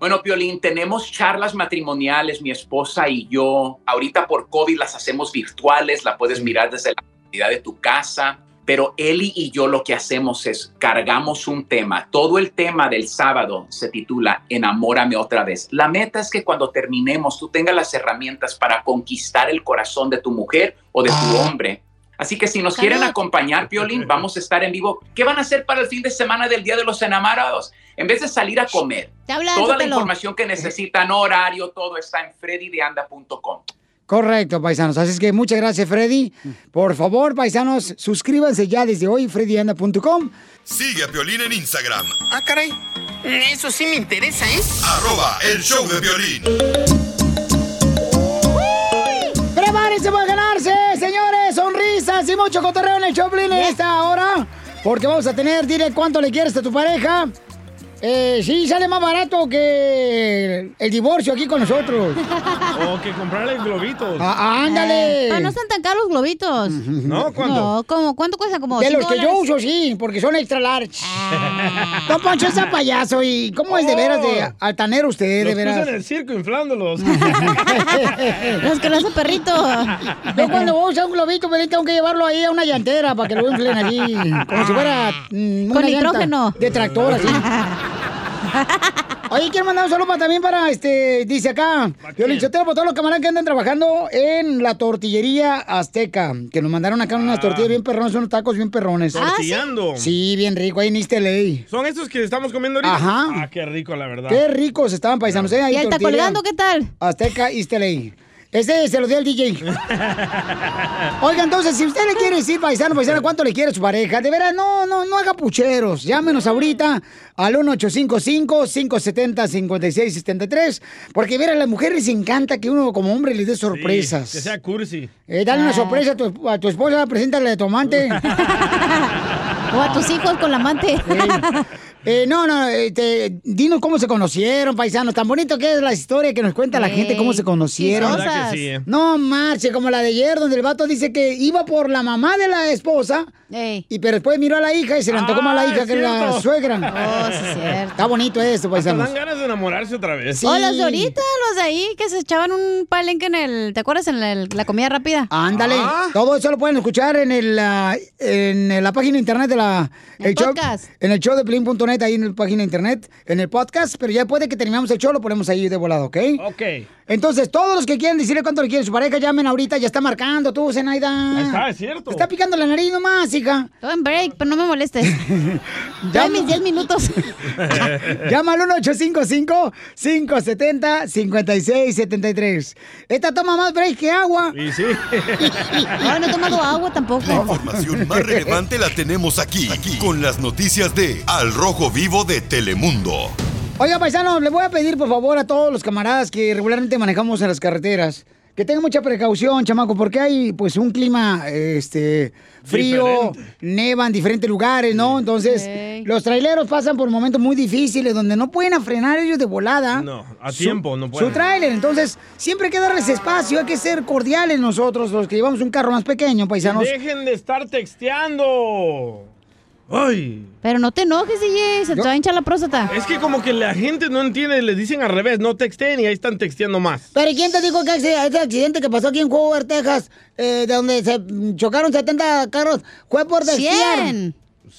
Bueno, Piolín, tenemos charlas matrimoniales, mi esposa y yo. Ahorita por COVID las hacemos virtuales, la puedes mirar desde la comodidad de tu casa. Pero Eli y yo lo que hacemos es cargamos un tema. Todo el tema del sábado se titula Enamórame otra vez. La meta es que cuando terminemos tú tengas las herramientas para conquistar el corazón de tu mujer o de tu hombre. Así que si nos quieren acompañar, Piolín, vamos a estar en vivo. ¿Qué van a hacer para el fin de semana del Día de los Enamorados? En vez de salir a comer, toda la información que necesitan, horario, todo está en freddydeanda.com. Correcto, paisanos. Así es que muchas gracias, Freddy. Por favor, paisanos, suscríbanse ya desde hoy, freddyanda.com. Sigue a Piolín en Instagram, Ah, caray. Eso sí me interesa, ¿eh? arroba el show de violín. ¡Prepárense para ganarse, señores! Sonrisas y mucho cotorreo en el Choplin en esta hora. Porque vamos a tener, dile cuánto le quieres a tu pareja. Eh, sí, sale más barato que el divorcio aquí con nosotros. O que comprarle globitos. Ah, ándale. Pero no están tan caros los globitos. ¿No? ¿Cuánto? No, ¿cómo? ¿cuánto cuesta? Como De los que yo uso, sí, porque son extra large. Don Poncho es a payaso y ¿cómo es de veras de altanero usted, de Oh. Los veras? puse en el circo inflándolos. Los que lo hace perrito. Yo cuando voy a usar un globito, me tengo que llevarlo ahí a una llantera para que lo inflen allí. Como si fuera mm, Con una llanta nitrógeno. De tractor, así. Oye, quiero mandar un saludo para- también para, este, dice acá, yo le para todos los camaradas que andan trabajando en la tortillería azteca, que nos mandaron acá unas tortillas bien perrones, unos tacos bien perrones. Ah. ¿Tortillando? Sí, bien rico, ahí en LA. ¿Son estos que estamos comiendo ahorita? Ajá. Ah, qué rico, la verdad. Qué ricos estaban paisanos, ¿eh? Ahí ¿Y el tacolgando qué tal? Azteca LA. Ese se lo dio al DJ. Oiga, entonces, si usted le quiere decir, paisano, paisano, cuánto le quiere a su pareja, de veras, no, no, no haga pucheros. Llámenos ahorita al 1855-570-5673. Porque, verá, a las mujeres les encanta que uno como hombre les dé sorpresas. Que sea cursi. Eh, dale una sorpresa a tu, a tu esposa, preséntale a tu amante. O a tus hijos con la amante. Eh, no, no, este, dinos cómo se conocieron, paisanos. Tan bonito que es la historia que nos cuenta la gente, cómo se conocieron. Sí, sí, eh. No marche, como la de ayer, donde el vato dice que iba por la mamá de la esposa. Y pero después miró a la hija y se le antojó más a la Ah, hija que la suegra. Oh, sí, es cierto. Está bonito esto, Hasta paisanos. dan ganas de enamorarse otra vez. O los de ahorita, los de ahí, que se echaban un palenque en el... ¿Te acuerdas? En el- la comida rápida. Ándale, Ah. todo eso lo pueden escuchar en el ah, en la página de internet de la El show, podcast. en el show de Plin.net ahí en la página de internet, en el podcast, pero ya después de que terminamos el show lo ponemos ahí de volado, ¿ok? Ok. Entonces, todos los que quieran decirle cuánto le quiere a su pareja, llamen ahorita, ya está marcando tú, Zenaida. Ahí está, es cierto. Está picando la nariz nomás, hija. Todo en break, pero no me molestes. Dame mis 10 minutos. Llama al 1-855-570-5673. Esta toma más break que agua. Y sí. No, no he tomado agua tampoco. La información más relevante la tenemos aquí, aquí, con las noticias de Al Rojo Vivo de Telemundo. Oiga, paisanos, le voy a pedir por favor a todos los camaradas que regularmente manejamos en las carreteras que tengan mucha precaución, chamaco, porque hay pues un clima este frío, neva en diferentes lugares, ¿no? Entonces, los traileros pasan por momentos muy difíciles donde no pueden frenar ellos de volada. No, a su- tiempo no pueden. Su tráiler, entonces siempre hay que darles espacio, hay que ser cordiales nosotros, los que llevamos un carro más pequeño, paisanos. Dejen de estar texteando. Ay. Pero no te enojes, DJ, se te va a hinchar la próstata. Es que como que la gente no entiende, les dicen al revés, no texten y ahí están texteando más. Pero ¿y ¿quién te dijo que ese, ese accidente que pasó aquí en Hoover, Texas, eh, de donde se chocaron 70 carros, fue por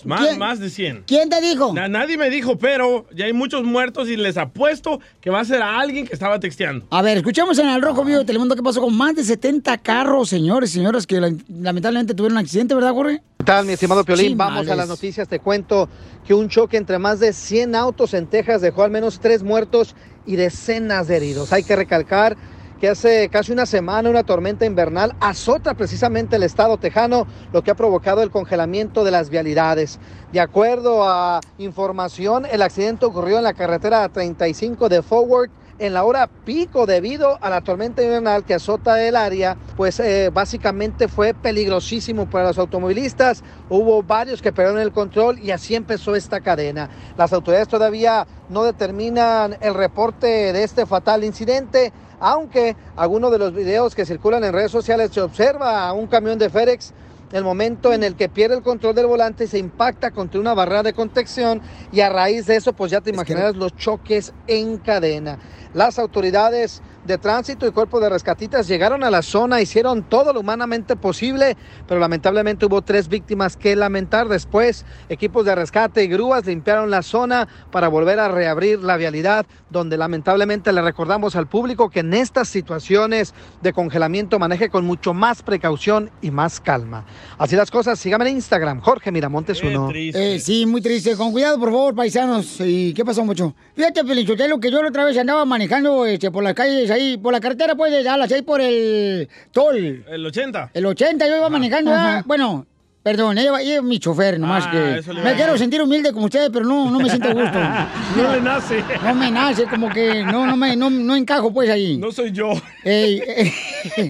Más, ¿Quién? más de 100. ¿Quién te dijo? Na- nadie me dijo, pero ya hay muchos muertos y les apuesto que va a ser a alguien que estaba texteando. A ver, escuchamos en el Rojo Vivo de Telemundo qué pasó con más de 70 carros, señores y señoras, que la- lamentablemente tuvieron un accidente, ¿verdad, Jorge? ¿Qué tal, mi estimado Piolín? Sí, Vamos a las noticias. Te cuento que un choque entre más de 100 autos en Texas dejó al menos tres muertos y decenas de heridos. Hay que recalcar que hace casi una semana una tormenta invernal azota precisamente el estado tejano, lo que ha provocado el congelamiento de las vialidades. De acuerdo a información, el accidente ocurrió en la carretera 35 de Forward en la hora pico debido a la tormenta invernal que azota el área, pues eh, básicamente fue peligrosísimo para los automovilistas. Hubo varios que perdieron el control y así empezó esta cadena. Las autoridades todavía no determinan el reporte de este fatal incidente, aunque algunos de los videos que circulan en redes sociales se observa a un camión de FedEx el momento en el que pierde el control del volante y se impacta contra una barrera de contención y a raíz de eso pues ya te imaginarás los choques en cadena. Las autoridades de tránsito y cuerpo de rescatistas llegaron a la zona, hicieron todo lo humanamente posible, pero lamentablemente hubo tres víctimas que lamentar. Después, equipos de rescate y grúas limpiaron la zona para volver a reabrir la vialidad, donde lamentablemente le recordamos al público que en estas situaciones de congelamiento maneje con mucho más precaución y más calma. Así las cosas, síganme en Instagram, Jorge Miramontes uno. Eh, sí, muy triste. Con cuidado, por favor, paisanos. ¿Y qué pasó, mucho? Fíjate, Pelichotelo, que yo la otra vez andaba manejando este, por las calles ahí, por la carretera, pues, de Dallas, ahí por el Tol. El 80. El 80 yo iba manejando, ah, bueno, perdón, ella, ella es mi chofer, nomás Ah, que me quiero sentir humilde como ustedes, pero no, no me siento a gusto. No le nace. No me nace, como que no, no me, no, no encajo pues ahí. No soy yo. Ey, ey.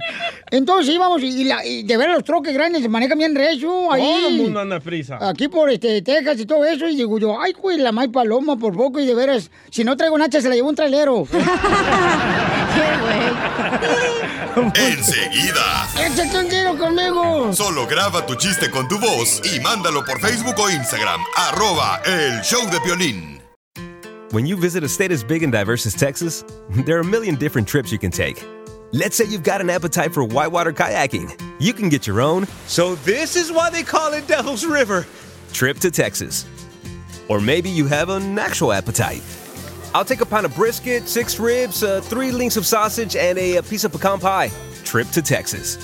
Entonces íbamos y, y la- y de ver los troques grandes se manejan bien recio ahí. Todo el mundo anda prisa. Aquí por este Texas y todo eso, y digo yo, ay, güey, la may paloma por poco, y de veras, si no traigo un hacha se la llevó un trailero. Enseguida. ¡Échate un tiro conmigo! Solo graba tu chiste con tu voz y mándalo por Facebook o Instagram. Arroba el show de Piolín. When you visit a state as big and diverse as Texas, there are a million different trips you can take. Let's say you've got an appetite for whitewater kayaking. You can get your own. So this is why they call it Devil's River. Trip to Texas. Or maybe you have an actual appetite. I'll take a pound of brisket, six ribs, uh, three links of sausage, and a, a piece of pecan pie. Trip to Texas.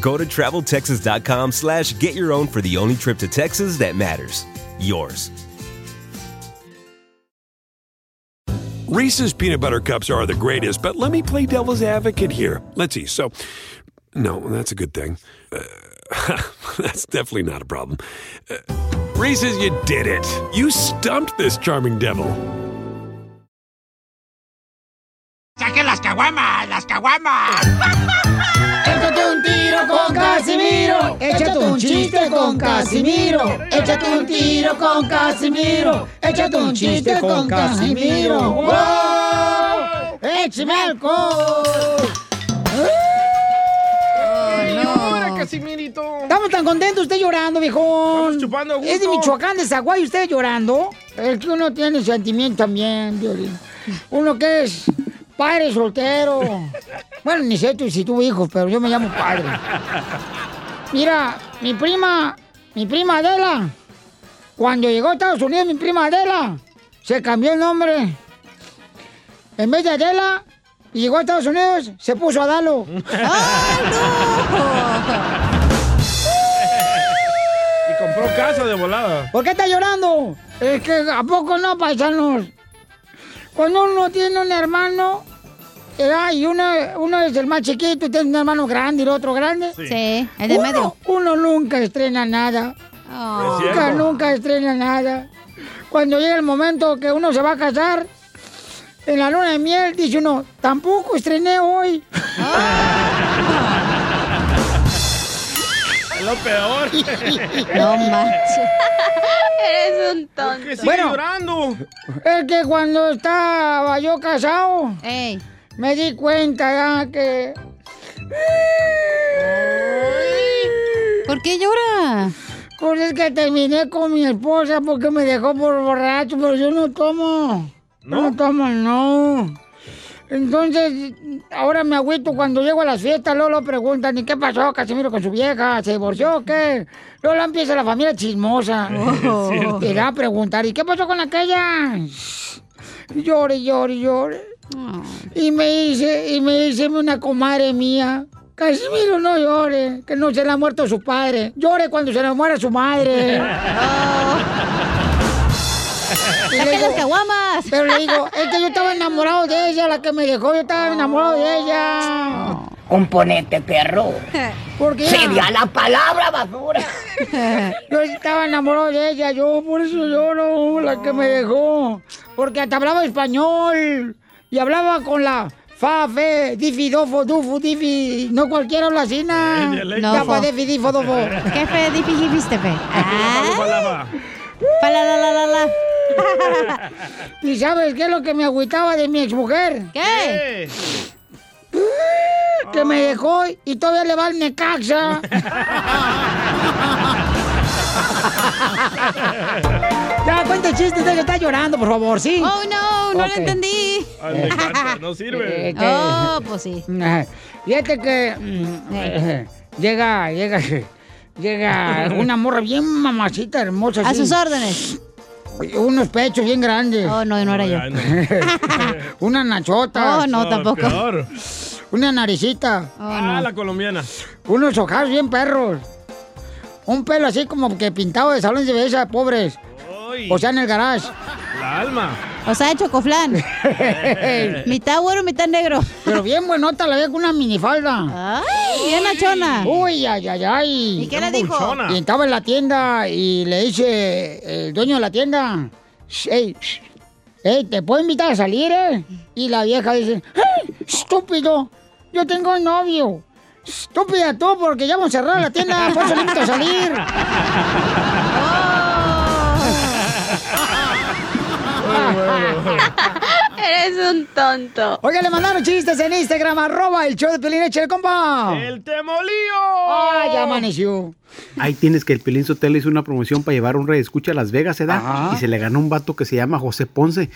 Go to traveltexas.com slash get your own for the only trip to Texas that matters. Yours. Reese's peanut butter cups are the greatest, but let me play devil's advocate here. Let's see. So, no, that's a good thing. Uh, that's definitely not a problem. Uh, Reese's, you did it. You stumped this charming devil. ¡Saquen las caguamas! ¡Las caguamas! Échate un tiro con Casimiro. Échate un chiste con Casimiro. Échate un tiro con Casimiro. Échate un chiste con Casimiro. ¡Wow! ¡Échame alcohol! Casimirito. Estamos tan contentos, usted llorando, viejón. Estamos chupando. Es de Michoacán, de Zaguay, usted llorando. Es que uno tiene sentimiento también, Violín. Uno que es padre soltero. Bueno, ni sé tú si tuvo hijos, pero yo me llamo padre. Mira, mi prima, mi prima Adela, cuando llegó a Estados Unidos, mi prima Adela, se cambió el nombre. En vez de Adela, y llegó a Estados Unidos, se puso Adalo. Y compró casa de volada. ¿Por qué está llorando? Es que a poco no, paisanos. Cuando uno tiene un hermano, ¿verdad? y uno, uno es el más chiquito y tiene un hermano grande y el otro grande. Sí. Sí, el del uno, medio. Uno nunca estrena nada. Oh. Nunca, nunca estrena nada. Cuando llega el momento que uno se va a casar, en la luna de miel, dice uno, tampoco estrené hoy. Es lo peor. No manches. Eres un tonto. ¿Qué sigue Bueno. llorando? Es que cuando estaba yo casado, me di cuenta ya que... ¿Por qué llora? Pues es que terminé con mi esposa porque me dejó por borracho, pero yo no tomo. ¿No? No tomo, no. Entonces, ahora me agüito cuando llego a las fiestas, luego lo preguntan, ¿y qué pasó, Casimiro, con su vieja? ¿Se divorció o qué? La empieza la familia chismosa. Oh. Y va a preguntar, ¿y qué pasó con aquella? Y Llore, llore, Y me dice, y me dice una comadre mía, Casimiro, no llore, que no se le ha muerto su padre. Llore cuando se le muera su madre. Y le ¡Saque digo, caguamas! Pero le digo, es que yo estaba enamorado de ella, la que me dejó, yo estaba enamorado de ella. Componente, perro. Porque Sería la palabra basura. Yo estaba enamorado de ella, yo por eso lloro, la que me dejó. Porque hasta hablaba español. Y hablaba con la fa, fe, difi, dofo, dufo, difi. No cualquiera habla así, na. Ya, fa, difi, difo, dofo. ¿Qué fe, difi, viste, fe? Ah, pa, la, la, la, la, la. ¿Y sabes qué es lo que me agüitaba de mi exmujer? ¿Qué? Que me dejó y todavía le va al Necaxa. ya, cuenta chistes, de que está llorando, por favor, ¿sí? Oh, no, no lo entendí. Encanta, no sirve. Eh, que- Oh, pues sí. Eh, Fíjate que mm, eh, llega, llega, llega una morra bien mamacita, hermosa. A así. sus órdenes. Unos pechos bien grandes. Oh, no, no era yo. Una nachota. Oh, no, tampoco. Peor. Una naricita. ah, la colombiana. Unos ojos bien perros. Un pelo así como que pintado de salones de belleza, pobres. O sea, en el garage. La alma. O sea, de chocoflán. mitad güero, mitad negro. Pero bien buenota la veo con una minifalda. Ay, bien nachona. Uy, ay, ay, ay. ¿Y qué le dijo? Y estaba en la tienda y le dice el dueño de la tienda, hey, hey, ¿te puedo invitar a salir, eh? Y la vieja dice, "Ay, estúpido, yo tengo novio. Estúpida tú, porque ya vamos a cerrar la tienda, por eso a salir. Eres un tonto. Oiga, le mandaron chistes en Instagram, arroba el show de Pelín, échale, compa. ¡El temolío! ¡Ah, ya amaneció! Ahí tienes que el Pelín Sotelo hizo una promoción para llevar un rey escucha a Las Vegas, ¿verdad? Y se le ganó un vato que se llama José Ponce.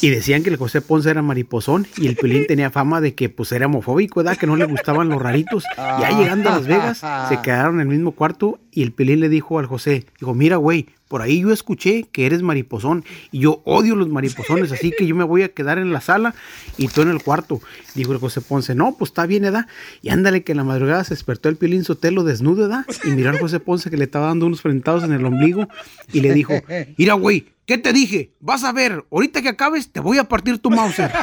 Y decían que el José Ponce era mariposón y el Pelín tenía fama de que pues era homofóbico, ¿verdad? Que no le gustaban los raritos. Ya llegando a Las Vegas, se quedaron en el mismo cuarto y el Pelín le dijo al José, dijo, mira, güey, por ahí yo escuché que eres mariposón y yo odio los mariposones, así que yo me voy a quedar en la sala y tú en el cuarto. Dijo el José Ponce, no, pues está bien, ¿edad? Y ándale que en la madrugada se despertó el Piolín Sotelo desnudo, ¿edad? Y miró al Ponce que le estaba dando unos frentados en el ombligo y le dijo, mira, güey, ¿qué te dije? Vas a ver, ahorita que acabes te voy a partir tu Mauser.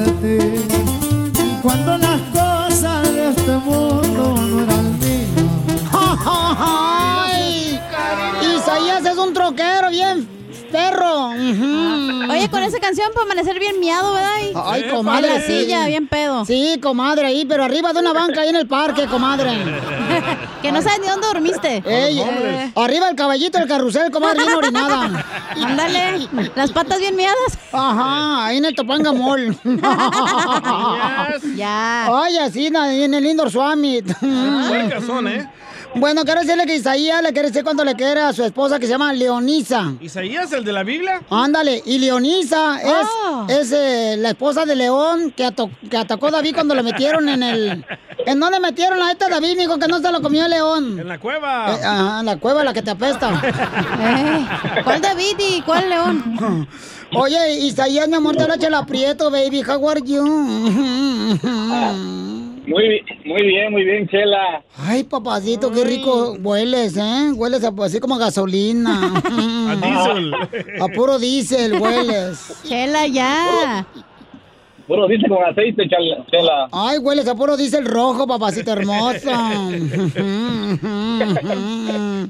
Troquero bien perro. Oye, con esa canción para amanecer bien miado, ¿verdad? Y- Ay, comadre. En la silla, bien pedo. Sí, comadre, ahí, pero arriba de una banca ahí en el parque, comadre. que no sabes ni dónde dormiste. Ey, eh, arriba el caballito del carrusel, comadre, bien orinada. Ándale, las patas bien miadas. Ajá, ahí en el Topanga Mall. Ya. Ay, así, na- en el Indoor Summit. Son, ¿eh? Bueno, quiero decirle que Isaías le quiere decir cuánto le quiere a su esposa que se llama Leonisa. ¿Isaías, el de la Biblia? Ándale, y Leonisa es, es eh, la esposa de León que, ato- que atacó a David cuando le metieron en el, ¿En dónde metieron a este David, mijo, que no se lo comió el león? En la cueva. Eh, ajá, en la cueva, la que te apesta. ¿Cuál David y cuál león? Oye, Isaías, mi amor, te la chela aprieto, baby. How are you? Muy, bi- muy bien, muy bien, Chela. Ay, papacito, qué rico hueles, ¿eh? Hueles a- así como a gasolina. A diésel. A puro diésel hueles. Chela, ya. Puro dice con aceite, Chela. Chela. Ay, hueles a puro diésel rojo, papacito hermoso.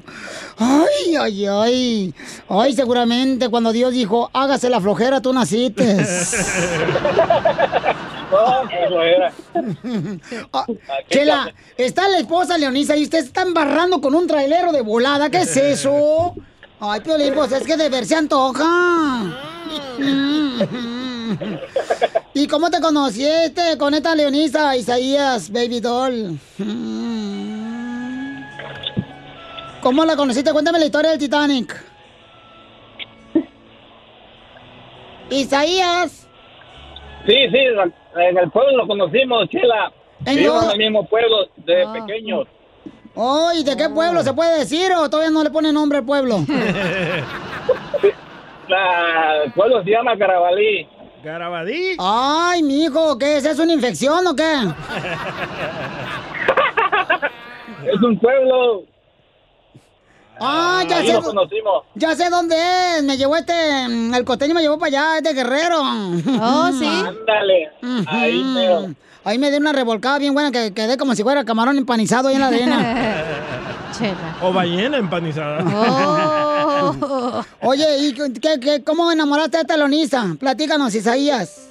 Ay, ay, ay. Ay, seguramente cuando Dios dijo, hágase la flojera, tú naciste. No, eso era. Ah, Chela, está la esposa Leonisa y usted se está embarrando con un trailero de volada. ¿Qué es eso? Ay, Piolín, pues es que de ver se antoja. ¿Y cómo te conociste con esta Leonisa, Isaías, Baby Doll? ¿Cómo la conociste? Cuéntame la historia del Titanic. Isaías. Sí, sí, en el pueblo lo conocimos, Chela. ¿En el mismo pueblo de Ah. pequeños. Oh, ¿y de qué pueblo se puede decir o todavía no le pone nombre al pueblo? La- el pueblo se llama Carabalí. ¿Garabadí? Ay, mijo, ¿qué es? ¿Es una infección o qué? Es un pueblo. Ah, ya Ahí sé. lo conocimos. Ya sé dónde es. Me llevó este. mm, El costeño me llevó para allá, es de Guerrero. Oh, ¿sí? Ándale. Ahí, mero. Ahí me dio una revolcada bien buena que quedé como si fuera camarón empanizado ahí en la arena. Chela. O ballena empanizada. Oh. Oye, ¿y qué, qué- cómo enamoraste a esta lonisa? Platícanos, Isaías.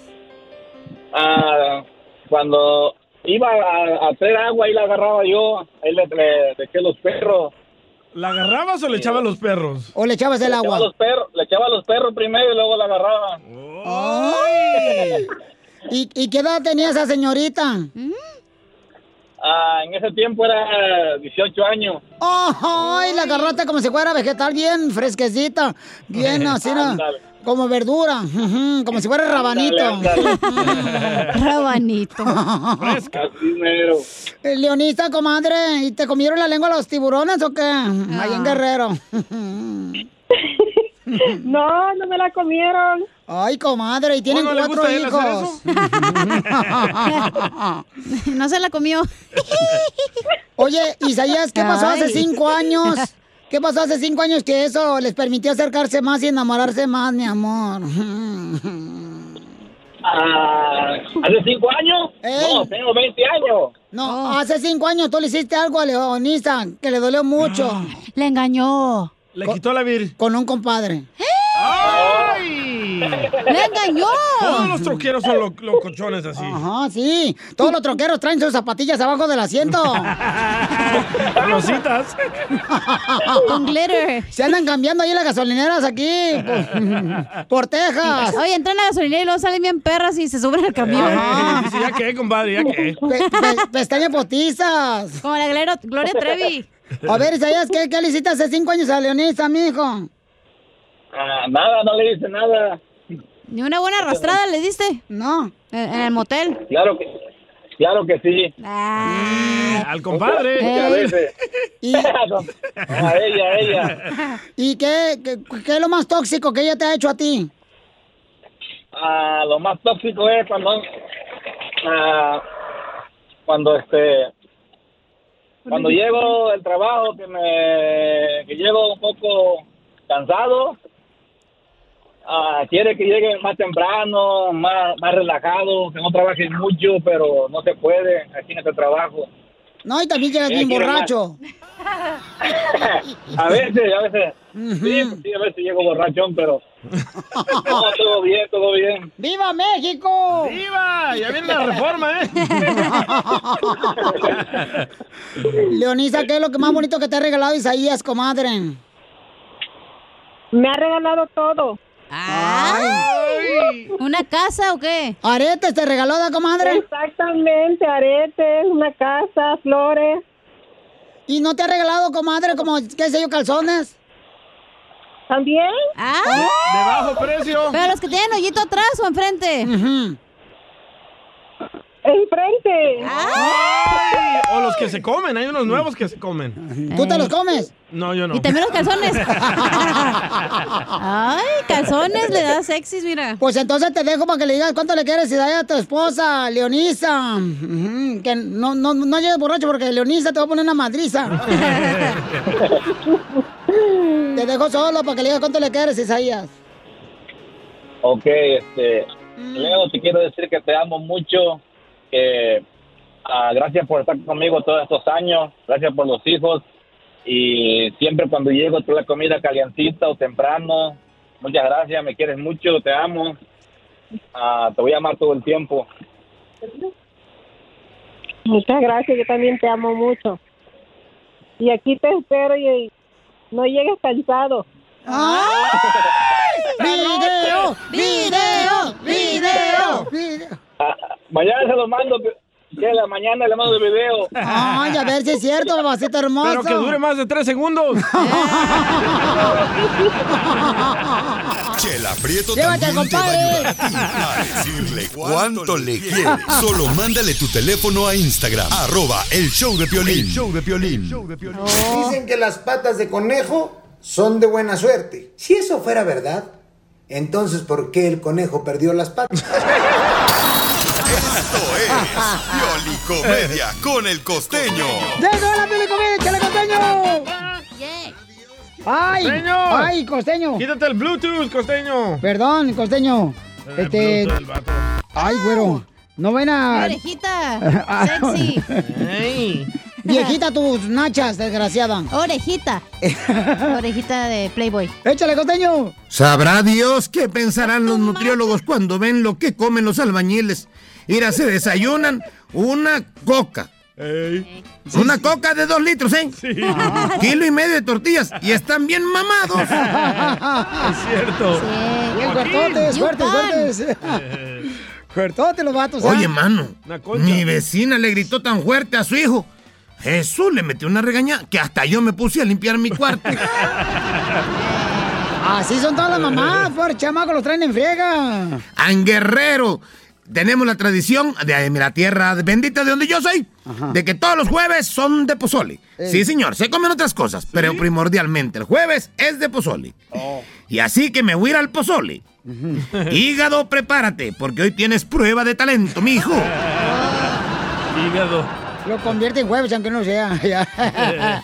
Ah, cuando iba a, a hacer agua, ahí la agarraba yo. Ahí le, le- le eché los perros. ¿La agarrabas o le echabas los perros? ¿O le echabas el Le echaba agua? los perros, le echaba los perros primero y luego la agarraba. ¡Ay! ¿Y, ¿Y qué edad tenía esa señorita? Ah, en ese tiempo era 18 años. ¡Ay! La agarraste como si fuera vegetal bien fresquecita. Bien así, ¿no? Ándale. Como verdura. Como si fuera rabanito. Rabanito. Mero. Eh, Leonista, comadre, ¿y te comieron la lengua los tiburones o qué? Ahí en Guerrero. No, no me la comieron. Ay, comadre, y tienen ¿Oh, cuatro hijos. No se la comió. Oye, Isaías, ¿qué pasó hace cinco años? ¿Qué pasó hace cinco años que eso les permitió acercarse más y enamorarse más, mi amor? Ah, ¿Hace 5 años? No, tengo 20 años. No, hace cinco años tú le hiciste algo a Leonisa que le dolió mucho. Le engañó. Le quitó la vir. Con un compadre. ¡Ay! ¡Le engañó! Todos los troqueros son lo- locochones así. Ajá, sí. Todos los troqueros traen sus zapatillas abajo del asiento. Rositas. Con glitter. Se andan cambiando ahí las gasolineras aquí. Por, por Texas. Oye, entran a la gasolinera y luego salen bien perras y se suben al camión. Ajá. Ya que, compadre, ya que. Pe- pe- pestañas postizas. Como la Glero- Gloria Trevi. A ver, Isaías, ¿qué, qué le hiciste hace cinco años a Leonisa, mijo? Ah, nada, no le hice nada. Ni una buena arrastrada le diste. No. En, en el motel. Claro que, claro que sí. Ah. Al compadre. Veces. ¿Y, A ella, a ella. y qué, qué, qué es lo más tóxico que ella te ha hecho a ti? Ah, lo más tóxico es cuando, ah, cuando este, cuando llego del trabajo que me, que llego un poco cansado, ah, quiere que llegue más temprano, más, más relajado, que no trabaje mucho, pero no se puede aquí en este trabajo. No, y también llegas Ella bien borracho. A veces, a veces, sí, pues sí, a veces llego borrachón, pero no, todo bien, todo bien. ¡Viva México! ¡Viva! Ya viene la reforma, ¿eh? Leonisa, ¿qué es lo que más bonito que te ha regalado Isaías, comadre? Me ha regalado todo. Ay. ¿Una casa o qué? ¿Aretes te regaló, da, comadre? Exactamente, aretes, una casa, flores. ¿Y no te ha regalado, comadre, como, qué sé yo, calzones? ¿También? Ah. De bajo precio. Pero los que tienen hoyito atrás o enfrente. Enfrente. Ay, o los que se comen, hay unos nuevos que se comen. ¿Tú te los comes? No, yo no. Y también los calzones. Ay, calzones le da sexys, mira. Pues entonces te dejo para que le digas cuánto le quieres y da a tu esposa, Leonisa. Que no, no, no llegues borracho porque Leonisa te va a poner una madriza. te dejo solo para que le digas cuánto le quieres, Isaías. Ok, este, Leo, te quiero decir que te amo mucho, que ah, gracias por estar conmigo todos estos años, gracias por los hijos y siempre cuando llego tú la comida calientita o temprano, muchas gracias, me quieres mucho, te amo, Ah, te voy a amar todo el tiempo. Muchas gracias, yo también te amo mucho. Y aquí te espero y no llegues cansado. ¡Video! ¡Video! ¡Video! ¡Video! Mañana se lo mando, que la mañana le mando el video. Ay, a ver si es cierto, babacito hermoso. Pero que dure más de tres segundos. Chela Prieto Llévate, también te va a compadre. ayudar a ti a decirle cuánto le quieres. Solo mándale tu teléfono a Instagram, arroba el show de Piolín. show de Piolín. Dicen que las patas de conejo son de buena suerte. Si eso fuera verdad, entonces ¿por qué el conejo perdió las patas? Esto es Piolicomedia con el costeño. ¡Llegó la pelicomedia, échale costeño! ¡Ay! Costeño. ¡Ay, costeño! Quítate el Bluetooth, costeño. Perdón, costeño. Eh, Este. Ay, güero. No ven a. Orejita, Ah, sexy. Viejita tus nachas, desgraciada. Orejita. Orejita de Playboy. Échale, costeño. Sabrá Dios qué pensarán los nutriólogos cuando ven lo que comen los albañiles. Mira, se desayunan una coca. Una coca de dos litros, ¿eh? Kilo y medio de tortillas. Y están bien mamados. Es cierto. Bien fuertotes, fuertes, fuertes. Fuertotes los vatos, ¿ah? Oye, mano, Una concha. mi vecina le gritó tan fuerte a su hijo. Jesús le metió una regañada que hasta yo me puse a limpiar mi cuarto. Así son todas las mamás, por chamaco, los traen en friega. En Guerrero tenemos la tradición de eh, la tierra bendita de donde yo soy, de que todos los jueves son de pozole. Sí, señor, se comen otras cosas, pero primordialmente el jueves es de pozole. Y así que me voy a ir al pozole. Hígado, prepárate, porque hoy tienes prueba de talento, mijo. Hígado. Lo convierte en jueves, aunque no sea.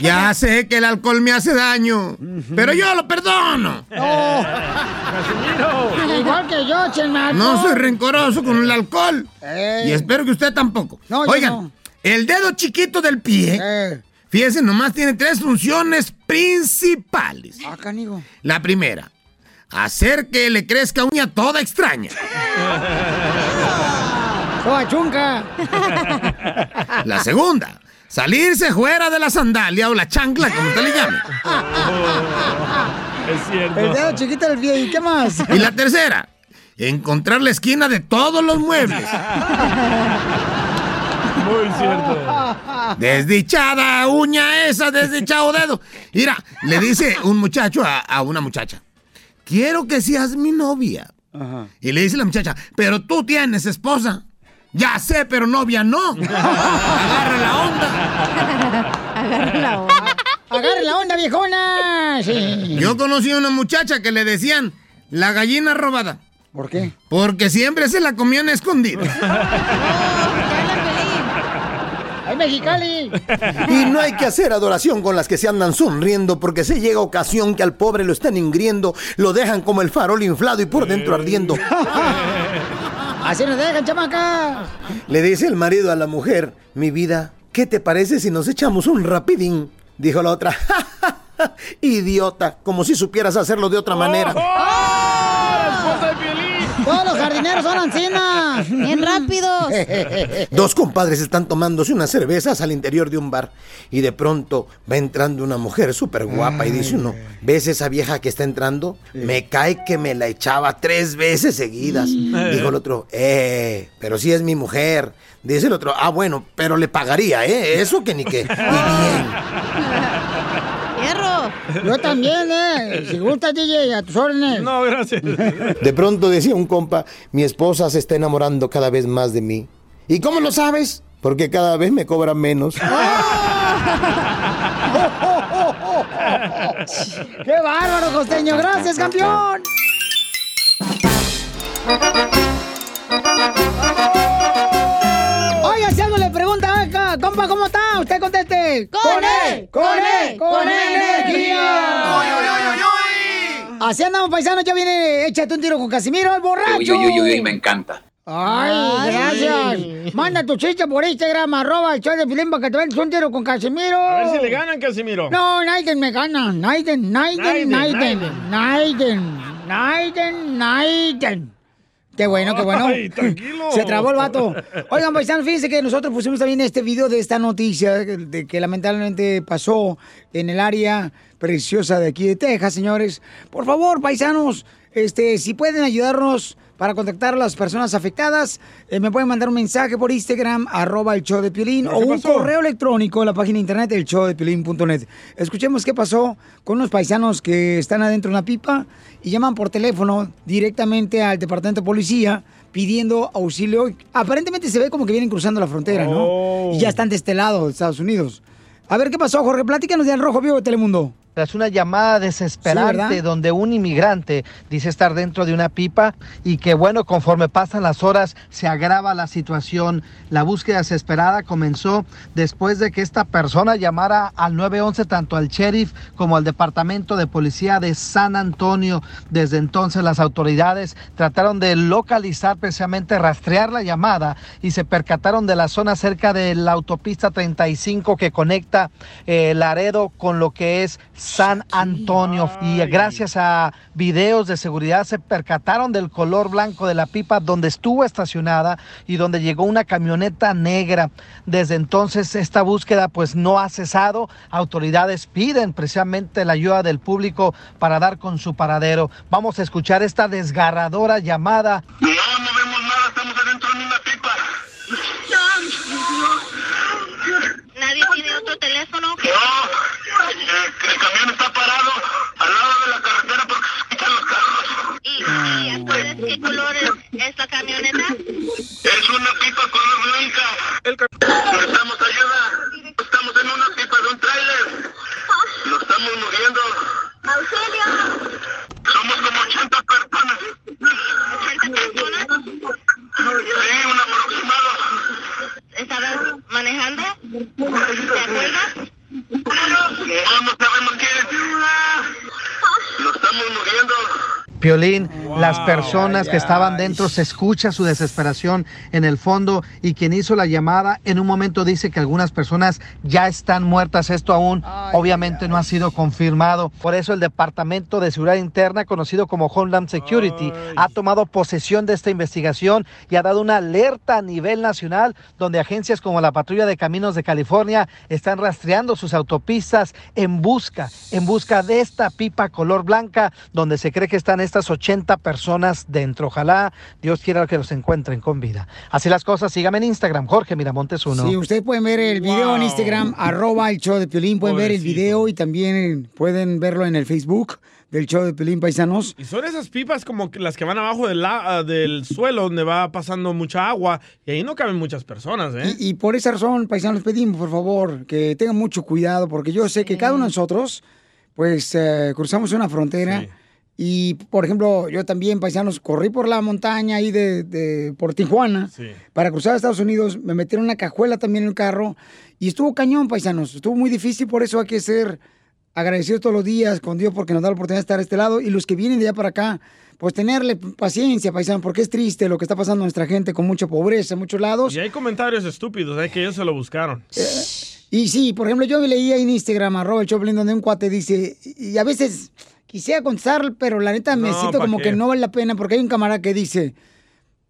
Ya. Sé que el alcohol me hace daño, pero yo lo perdono. Oh, igual que yo. No soy rencoroso con el alcohol. Ey. Y espero que usted tampoco. No, Oigan, no. el dedo chiquito del pie, Eh. fíjense, nomás tiene tres funciones principales. Ah, canigo. La primera, hacer que le crezca uña toda extraña. Toda chunca. La segunda, salirse fuera de la sandalia o la chancla, como usted le llame. Es cierto. El dedo chiquito del pie. ¿Y qué más? Y la tercera, encontrar la esquina de todos los muebles. Muy cierto. Desdichada uña esa, desdichado dedo. Mira, le dice un muchacho a, a una muchacha, quiero que seas mi novia. Y le dice la muchacha, pero tú tienes esposa. Ya sé, pero novia no. Agarra la onda. Agarra la onda. Agarre la onda, viejona. Sí. Yo conocí a una muchacha que le decían la gallina robada. ¿Por qué? Porque siempre se la comían escondida. ¡Ay, Mexicali! Y no hay que hacer adoración con las que se andan sonriendo, porque se llega ocasión que al pobre lo están ingriendo, lo dejan como el farol inflado y por dentro ardiendo. Así nos dejan, chamaca. Le dice el marido a la mujer, mi vida, ¿qué te parece si nos echamos un rapidín? Dijo la otra, idiota, como si supieras hacerlo de otra manera. Todos los jardineros son ancianas. Bien rápidos. Dos compadres están tomándose unas cervezas al interior de un bar y de pronto va entrando una mujer súper guapa y dice uno, ¿ves esa vieja que está entrando? Me cae que me la echaba tres veces seguidas. Dijo el otro, eh, pero si es mi mujer. Dice el otro, ah, bueno, pero le pagaría, ¿eh? Eso que ni qué. Y bien. Yo también, ¿eh? Si gusta, DJ, a tus órdenes. No, gracias. De pronto decía un compa, mi esposa se está enamorando cada vez más de mí. ¿Y cómo lo sabes? Porque cada vez me cobran menos. ¡Qué bárbaro, costeño! ¡Gracias, campeón! Oiga, si algo le pregunta acá, compa, ¿cómo está? Usted conteste. ¡Con él! ¡Con él! ¡Con energía! Así andamos, paisanos. Ya viene, échate un tiro con Casimiro, el borracho. Uy, uy, uy, uy, me encanta. Ay, gracias. Manda tu chiste por Instagram, arroba el show de para que te vendas un tiro con Casimiro. A ver si le ganan, Casimiro. No, Naiden me gana. Naiden, Naiden, Naiden, Naiden. Naiden, Naiden, Naiden. Qué bueno, qué bueno. Ay, tranquilo. Se trabó el vato. Oigan, paisanos, fíjense que nosotros pusimos también este video de esta noticia de que lamentablemente pasó en el área preciosa de aquí de Texas, señores. Por favor, paisanos, este, si pueden ayudarnos para contactar a las personas afectadas, eh, me pueden mandar un mensaje por Instagram, arroba el show de Piolín, ¿Pero o un pasó? correo electrónico en la página de internet, el show de Piolín.net. Escuchemos qué pasó con unos paisanos que están adentro de una pipa y llaman por teléfono directamente al departamento de policía pidiendo auxilio. Aparentemente se ve como que vienen cruzando la frontera, ¿no? Oh. Y ya están de este lado, de Estados Unidos. A ver qué pasó, Jorge. Platícanos de Al Rojo Vivo de Telemundo. Tras una llamada desesperante Sí, donde un inmigrante dice estar dentro de una pipa y que bueno, conforme pasan las horas se agrava la situación. La búsqueda desesperada comenzó después de que esta persona llamara al 911 tanto al sheriff como al departamento de policía de San Antonio. Desde entonces las autoridades trataron de localizar precisamente rastrear la llamada y se percataron de la zona cerca de la autopista 35 que conecta eh, Laredo con lo que es San Antonio. Y gracias a videos de seguridad se percataron del color blanco de la pipa donde estuvo estacionada y donde llegó una camioneta negra. Desde entonces esta búsqueda pues no ha cesado. Autoridades piden precisamente la ayuda del público para dar con su paradero. Vamos a escuchar esta desgarradora llamada. ¿Nadie tiene otro teléfono? El camión está parado al lado de la carretera porque se quitan los carros. ¿Y, y sabes qué color es, es la camioneta? Es una pipa color blanca. Necesitamos ayuda. Estamos en una pipa de un tráiler. Nos estamos moviendo. ¡Auxilio! Somos como 80 personas. ¿80 personas? Sí, un aproximado. ¿Estabas manejando? ¿Te acuerdas? No, no sabemos quién. Nos estamos moviendo. Piolín, las personas que estaban dentro se escucha su desesperación en el fondo y quien hizo la llamada en un momento dice que algunas personas ya están muertas. Esto aún obviamente no ha sido confirmado. Por eso el Departamento de Seguridad Interna, conocido como Homeland Security, ha tomado posesión de esta investigación y ha dado una alerta a nivel nacional donde agencias como la Patrulla de Caminos de California están rastreando sus autopistas en busca, en busca de esta pipa color blanca donde se cree que están estas 80 personas dentro. Ojalá Dios quiera que los encuentren con vida. Así las cosas, sígame en Instagram, Jorge Miramontes uno. Sí, ustedes pueden ver el video en Instagram, arroba el show de Piolín, pueden ver el video y también pueden verlo en el Facebook del show de Piolín Paisanos. Y son esas pipas como que las que van abajo del, la- ah, del suelo donde va pasando mucha agua y ahí no caben muchas personas, ¿eh? Y, y por esa razón, paisanos, les pedimos, por favor, que tengan mucho cuidado, porque yo sé que cada uno de nosotros, pues, eh, cruzamos una frontera. Y, por ejemplo, yo también, paisanos, corrí por la montaña ahí de, de- por Tijuana para cruzar a Estados Unidos. Me metieron una cajuela también en el carro y estuvo cañón, paisanos. Estuvo muy difícil, por eso hay que ser agradecidos todos los días con Dios porque nos da la oportunidad de estar a este lado. Y los que vienen de allá para acá, pues tenerle paciencia, paisanos, porque es triste lo que está pasando a nuestra gente con mucha pobreza en muchos lados. Y hay comentarios estúpidos, ¿eh? Que ellos se lo buscaron. Y sí, por ejemplo, yo leí ahí en Instagram, arroba el Choplin, donde un cuate dice, y a veces quisiera contestar, pero la neta me No, siento ¿pa' como qué? que no vale la pena, porque hay un camarada que dice,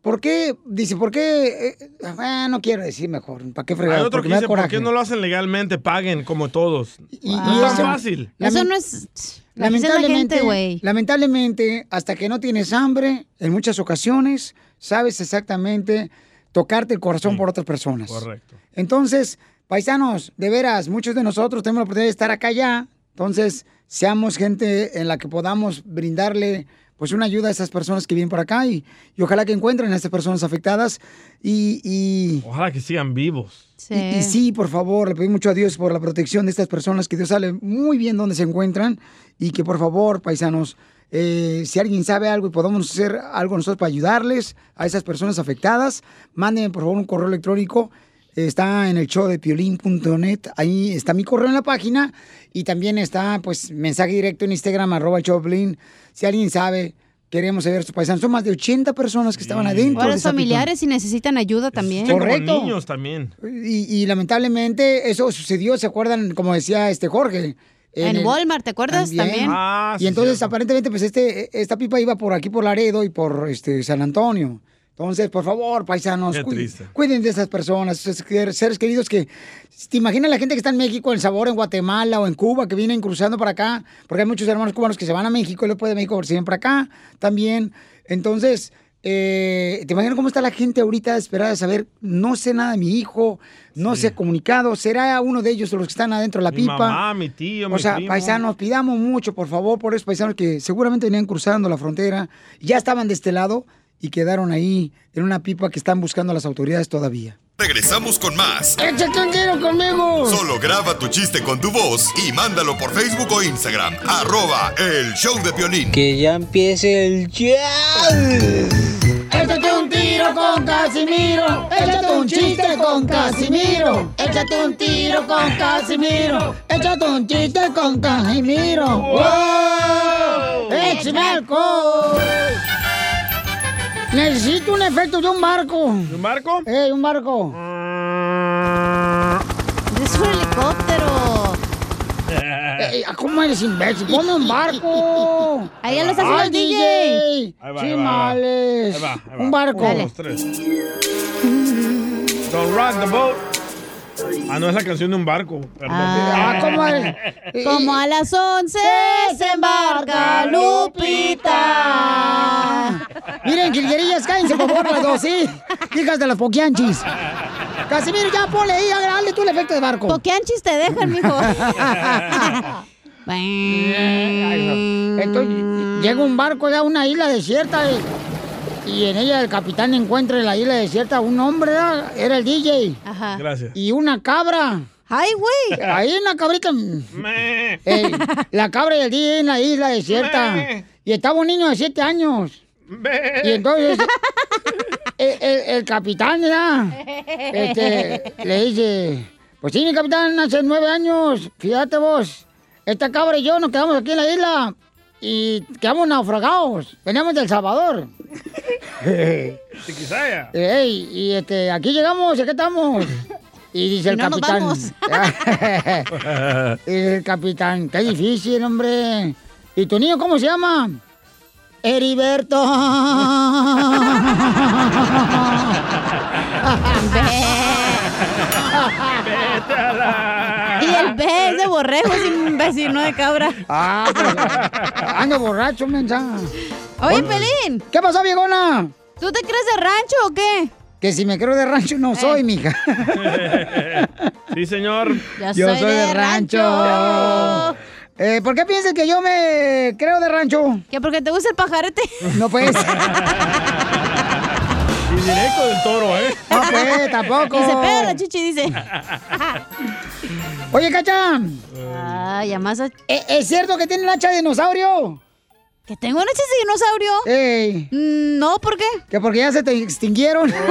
¿por qué? Dice, ¿por qué? eh, ah, no quiero decir mejor, ¿para qué fregar? Hay otro Porque que dice, ¿por qué no lo hacen legalmente? Paguen como todos. Y- no y es tan fácil. Eso no es... Lamentablemente, gente, güey. lamentablemente, hasta que no tienes hambre, en muchas ocasiones, sabes exactamente tocarte el corazón por otras personas. Correcto. Entonces, paisanos, de veras, muchos de nosotros tenemos la oportunidad de estar acá ya, Entonces, seamos gente en la que podamos brindarle pues una ayuda a esas personas que vienen por acá y, y ojalá que encuentren a estas personas afectadas y, y, Ojalá que sigan vivos. y- y sí, por favor, le pedimos mucho a Dios por la protección de estas personas, que Dios sabe muy bien dónde se encuentran y que por favor, paisanos, eh, si alguien sabe algo y podamos hacer algo nosotros para ayudarles a esas personas afectadas, mándenme por favor un correo electrónico. Está en el show de piolín.net, ahí está mi correo en la página y también está pues mensaje directo en Instagram, arroba el show de Piolín. Si alguien sabe, queremos saber sus paisanos. Son más de 80 personas que estaban adentro. O de los esa familiares si necesitan ayuda también. Correcto. Niños también. Y, y lamentablemente eso sucedió, ¿se acuerdan? Como decía este Jorge. En Walmart, ¿te acuerdas? También. Ah, y entonces aparentemente pues este esta pipa iba por aquí por Laredo y por este San Antonio. Entonces, por favor, paisanos, cuiden de esas personas, esos ser- seres queridos que... ¿Te imaginas la gente que está en México, en Sabor, en Guatemala o en Cuba, que vienen cruzando para acá? Porque hay muchos hermanos cubanos que se van a México y después de México se vienen para acá también. Entonces, eh, ¿te imaginas cómo está la gente ahorita esperada de saber, no sé nada de mi hijo, no se ha comunicado, será uno de ellos los que están adentro de la Mi pipa? mamá, mi tío, O mi sea, primo. paisanos, pidamos mucho, por favor, por esos paisanos que seguramente venían cruzando la frontera, ya estaban de este lado y quedaron ahí en una pipa que están buscando a las autoridades todavía. Regresamos con más. ¡Échate un tiro conmigo! Solo graba tu chiste con tu voz y mándalo por Facebook o Instagram. Arroba el show de Piolín. Que ya empiece el jazz. Échate un tiro con Casimiro. Échate un chiste con Casimiro. Échate un tiro con Casimiro. Échate un chiste con Casimiro. ¡Wow! ¡Échame alcohol! Necesito un efecto de un barco. ¿Un barco? ¡Eh, un barco! Es un helicóptero. Eh, ¿Cómo eres imbécil? ¡Ponme un barco! Ahí ya lo está haciendo ¡Ay, el DJ. DJ! Ahí va, Sí, ahí va, ahí va. Un barco. Uno, dos, tres. Don't rock the boat. Ah, no es la canción de un barco. Perdón. Ah, ¿cómo es? Como a las 11 se embarca Lupita. Miren, quilguerillas, cállense por favor las dos, ¿sí? Hijas de las poquianchis. Casimiro, ya ponle ahí, dale tú el efecto de barco. Poquianchis te dejan, mijo. Entonces, llega un barco ya a una isla desierta y, y en ella el capitán encuentra en la isla desierta un hombre, ¿verdad? era el DJ. Ajá. Gracias. Y una cabra. ¡Ay, güey! Ahí una cabrita. Ey, la cabra y el DJ en la isla desierta. Y estaba un niño de siete años. Y entonces el, el- el capitán ¿verdad? Este, le dice, pues sí, mi capitán, hace nueve años, fíjate vos, esta cabra y yo nos quedamos aquí en la isla y quedamos naufragados, veníamos del Salvador. Chiquisaya. Ey, y este, aquí llegamos, y aquí estamos. Y dice Y el no nos capitán. vamos. y dice el capitán, qué difícil, hombre. ¿Y tu niño cómo se llama? Heriberto. Y el B es de borrego, es imbécil, no de cabra. Ah, pues, ando borracho, mensa. Oye, Pelín. ¿Qué pasó, viejona? ¿Tú te crees de rancho o qué? Que si me creo de rancho no soy, mija. Sí, señor. Yo soy de rancho. Eh, ¿Por qué piensas que yo me creo de rancho? ¿Que porque te gusta el pajarete? No, pues. Y directo del toro, ¿eh? No, pues, tampoco. Pega la chichi, dice. Oye, Cacha. Ah, ya más. a- ¿E- ¿Es cierto que tiene un hacha de dinosaurio? ¿Que tengo un hacha de dinosaurio? Ey. Mm, No, ¿por qué? Que porque ya se te extinguieron.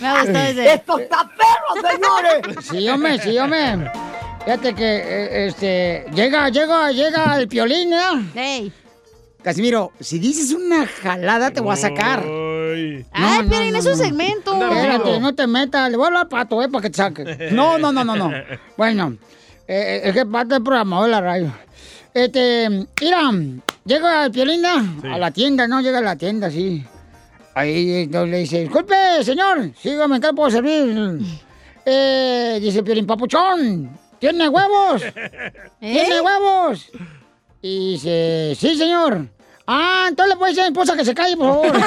Me gustó ese. ¡Esto está perro, señores! Sí, hombre, sí, hombre. Fíjate que, eh, este, llega, llega, llega el piolín, ¿eh? Ey. Casimiro, si dices una jalada te voy a sacar. Ay, Ay, Piolín, es un segmento. Espérate, no te metas. Le voy a hablar al pato, ¿eh? Para que te saque. No, no, no, no, no. Bueno, eh, es que parte del programa de la radio. Este, mira, llega el piolín ¿no? a la tienda, ¿no? Llega a la tienda, sí. Ahí entonces le dice, disculpe, señor, sígame, ¿en qué le puedo servir? Eh, dice Piolín, papuchón, ¿tiene huevos? ¿Tiene huevos? Y dice, sí, señor. Ah, entonces le puede decir a mi esposa que se calle, por favor.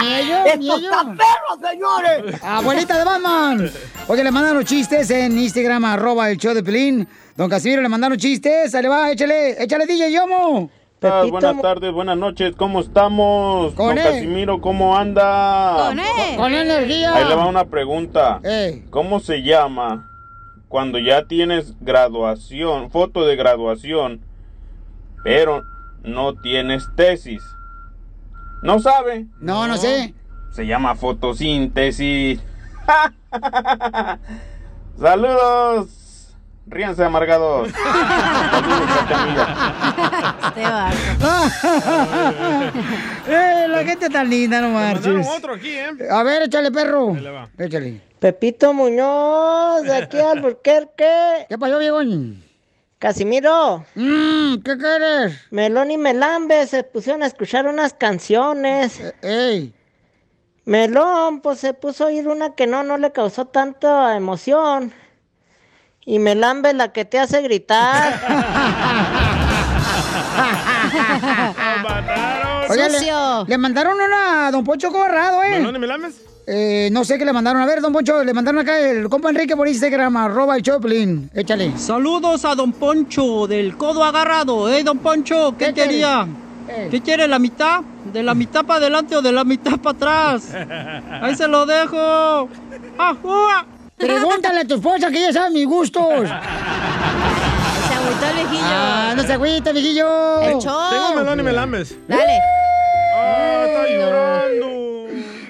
Ni ellos, ni ¡Esto ellos. está perro, señores! Abuelita de Batman. Oye, le mandaron chistes en Instagram, arroba el show de Pelín. Don Casimiro le mandaron chistes. Ahí le va, échale, échale DJ Yomo. Buenas tardes, buenas noches, ¿cómo estamos? Con Don él. Casimiro, ¿cómo anda? Con él. Con energía. Ahí le va una pregunta. Ey. ¿Cómo se llama cuando ya tienes graduación, foto de graduación, pero no tienes tesis? ¿No sabe? No, no sé. Se llama fotosíntesis. Saludos. Ríanse amargados. Eh, la gente tan linda, no marches. otro aquí, ¿eh? A ver, échale, perro. Échale. Pepito Muñoz, de aquí al Burquerque. ¿Qué pasó, viejón? Casimiro. Mm, ¿Qué quieres? Melón y Melambe se pusieron a escuchar unas canciones. Eh, ¡Ey! Melón, pues se puso a oír una que no, no le causó tanta emoción. Y Melambe la que te hace gritar. Oye, le, le mandaron una a Don Poncho Corrado, ¿eh? ¿Melón y melames? Eh, no sé qué le mandaron. A ver, Don Poncho, le mandaron acá el compa Enrique por Instagram, arroba el Choplin. Échale. Saludos a Don Poncho del codo agarrado, ¿eh, Don Poncho? ¿Qué, ¿Qué quiere? quería? Eh. ¿Qué quiere, la mitad? ¿De la mitad para adelante o de la mitad para atrás? Ahí se lo dejo. ¡Ajúa! Pregúntale a tu esposa que ella sabe mis gustos. Se agüitó el viejillo. Ah, no se agüita, viejillo. El show. Tengo melón y melames. Dale. Ah, está llorando.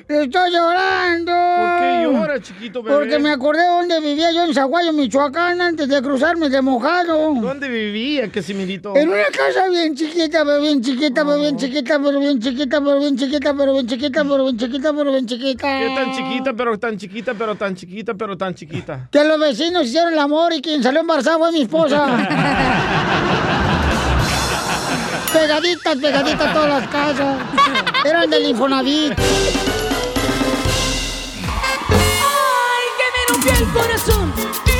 Estoy llorando. ¿Por qué llora, chiquito bebé? Porque me acordé de dónde vivía yo en Zaguayo, Michoacán, antes de cruzarme de mojado. ¿Dónde vivía, Casimirito? En una casa bien chiquita, pero bien chiquita, pero bien chiquita, pero bien chiquita, pero bien chiquita, pero bien chiquita, pero bien chiquita, pero bien chiquita. ¿Qué tan chiquita, pero tan chiquita, pero tan chiquita, pero tan chiquita? Que los vecinos hicieron el amor y quien salió embarazada fue mi esposa. pegaditas, pegaditas todas las casas. Eran del Infonavit. El corazón!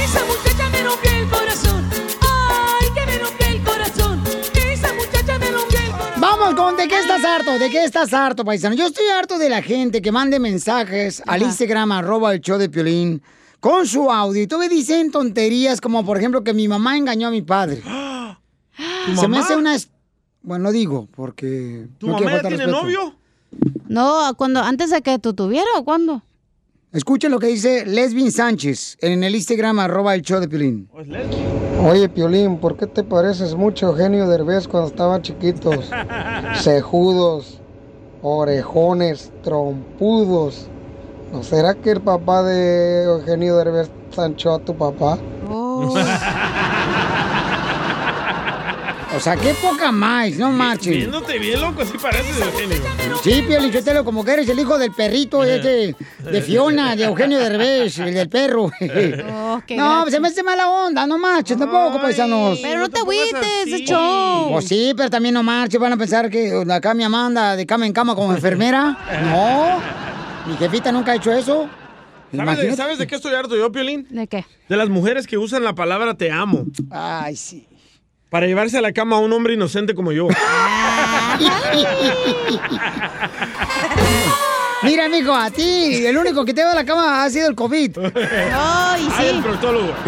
Esa muchacha me rompió el corazón. ¡Ay, que me rompió el corazón! Esa muchacha me rompió el corazón. Vamos con ¿de qué estás harto? ¿De qué estás harto, paisano? Yo estoy harto de la gente que mande mensajes al Instagram, arroba el show de Piolín, con su audio. Y tú me dicen tonterías como, por ejemplo, que mi mamá engañó a mi padre. ¿Tu Se me hace una... Bueno, no digo, porque... ¿Tu no mamá ya tiene respeto. novio? No, cuando, antes de que tú tuvieras o cuándo? Escuchen lo que dice Lesbin Sánchez en el Instagram, arroba el show de Piolín. Oye, Piolín, ¿por qué te pareces mucho a Eugenio Derbez cuando estaban chiquitos? Cejudos, orejones, trompudos. ¿No será que el papá de Eugenio Derbez sanchó a tu papá? O sea, qué poca más, no marches. Viéndote bien loco, así pareces, Eugenio. Sí, Piolín, Sotelo, como que eres el hijo del perrito de Fiona, de Eugenio Derbez, el del perro. no, gacho. se me hace mala onda, no marches tampoco, paisanos. Pero no te agüites, es show. Pues sí, pero también no marches, van a pensar que acá mi Amanda de cama en cama como enfermera. No, mi jefita nunca ha hecho eso. ¿Sabes de. ¿Sabes de qué estoy harto yo, Piolín? ¿De qué? De las mujeres que usan la palabra te amo. Ay, sí. Para llevarse a la cama a un hombre inocente como yo. Mira, amigo, a ti, el único que te va a la cama ha sido el COVID. Ay, Ay, sí. el proctólogo.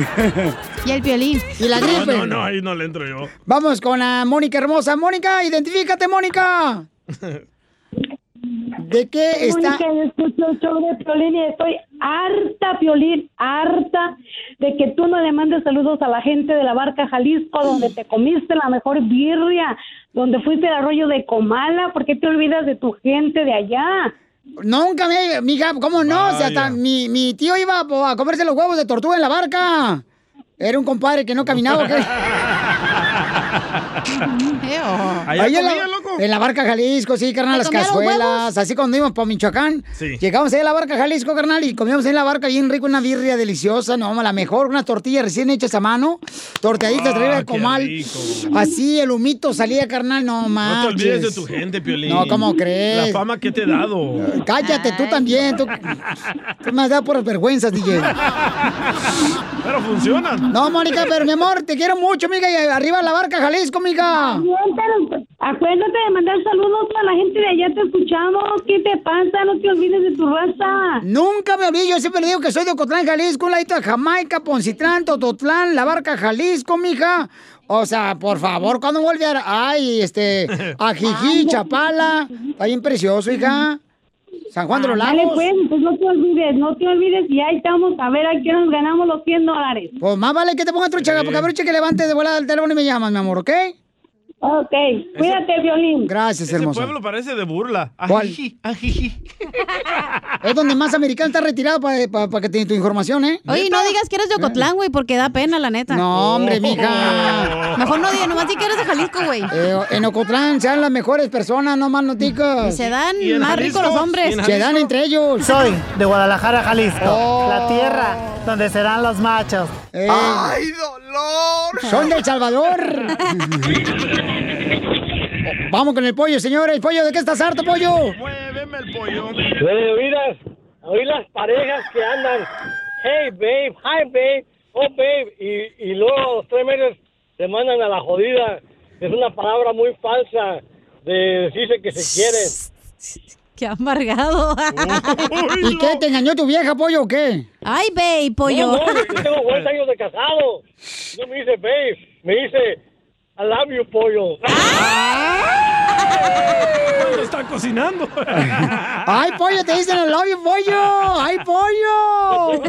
Y el violín. Y la gripe. No, no, no, ahí no le entro yo. Vamos con la Mónica hermosa. Mónica, identifícate, Mónica. ¿De qué está? Mónica, yo escucho el show de Piolín y estoy harta, Piolín, harta de que tú no le mandes saludos a la gente de la Barca Jalisco, donde te comiste la mejor birria, donde fuiste al arroyo de Comala. ¿Por qué te olvidas de tu gente de allá? Nunca me, mija, ¿cómo no? O sea, hasta mi, mi tío iba a comerse los huevos de tortuga en la barca. Era un compadre que no caminaba. ¿o qué? ¿Allá Ahí en la, loco? en la barca Jalisco, sí, carnal, ¿Te las cazuelas. huevos? Así cuando íbamos por Michoacán. Sí. Llegamos ahí a la barca Jalisco, carnal, y comíamos ahí en la barca bien rico, una birria deliciosa, no, la mejor, unas tortillas recién hechas a mano, torteaditas Ah, arriba de comal. rico. Así el humito salía, carnal, no No te olvides de tu gente, Piolín. No, ¿cómo crees? La fama que te he dado. Cállate, tú también. Tú, tú me has dado por vergüenzas, DJ. Pero funcionan. No, Mónica, pero mi amor, te quiero mucho, amiga. Y arriba la barca Jalisco, amiga. Acuérdate de mandar saludos a la gente de allá, te escuchamos. ¿Qué te pasa? No te olvides de tu raza. Nunca me olvido, yo siempre le digo que soy de Ocotlán, Jalisco, un ladito de Jamaica, Poncitlán, Tototlán, La Barca, Jalisco, mija. O sea, por favor, ¿cuándo vuelve a...? Ay, este, Ajijí, Chapala. Está bien precioso, hija. San Juan de los Dale, Lagos. pues, pues no te olvides, no te olvides y ahí estamos a ver a qué nos ganamos los 100 dólares. Pues más vale que te pongas trucha, porque a ver, que levante de volada el teléfono y me llamas, mi amor, ¿ok? Ok, cuídate, Violín. Gracias, Ese hermosa. pueblo parece de burla. ¿Cuál? Ajiji, ajiji. Es donde más americano está retirado para que tenga tu información, ¿eh? Oye, no digas que eres de Ocotlán, güey, porque da pena, la neta. No, hombre, mija. Mejor no digas, nomás di que eres de Jalisco, güey. Eh, en Ocotlán sean las mejores personas, no más noticas. Y se dan ¿Y en más Jalisco? ricos los hombres. ¿Y en Se dan entre ellos. Soy de Guadalajara, Jalisco, Oh. la tierra donde serán los machos. ¡Ay, dolor! Son de El Salvador. Vamos con el pollo, señores. Pollo, ¿de qué estás harto, pollo? Muéveme el pollo. De oír las, parejas que andan, hey babe, hi babe, oh babe, y, y luego a los tres meses se mandan a la jodida. Es una palabra muy falsa de decirse que se quieren. Qué amargado. ¿Y qué? ¿Te engañó tu vieja, pollo, o qué? Ay, babe, pollo. No, no, yo tengo 40 años de casado. No me dice babe, me dice I love you, pollo. Cuando está cocinando. ¡Ay, pollo! Te dicen el love you, pollo. ¡Ay, pollo!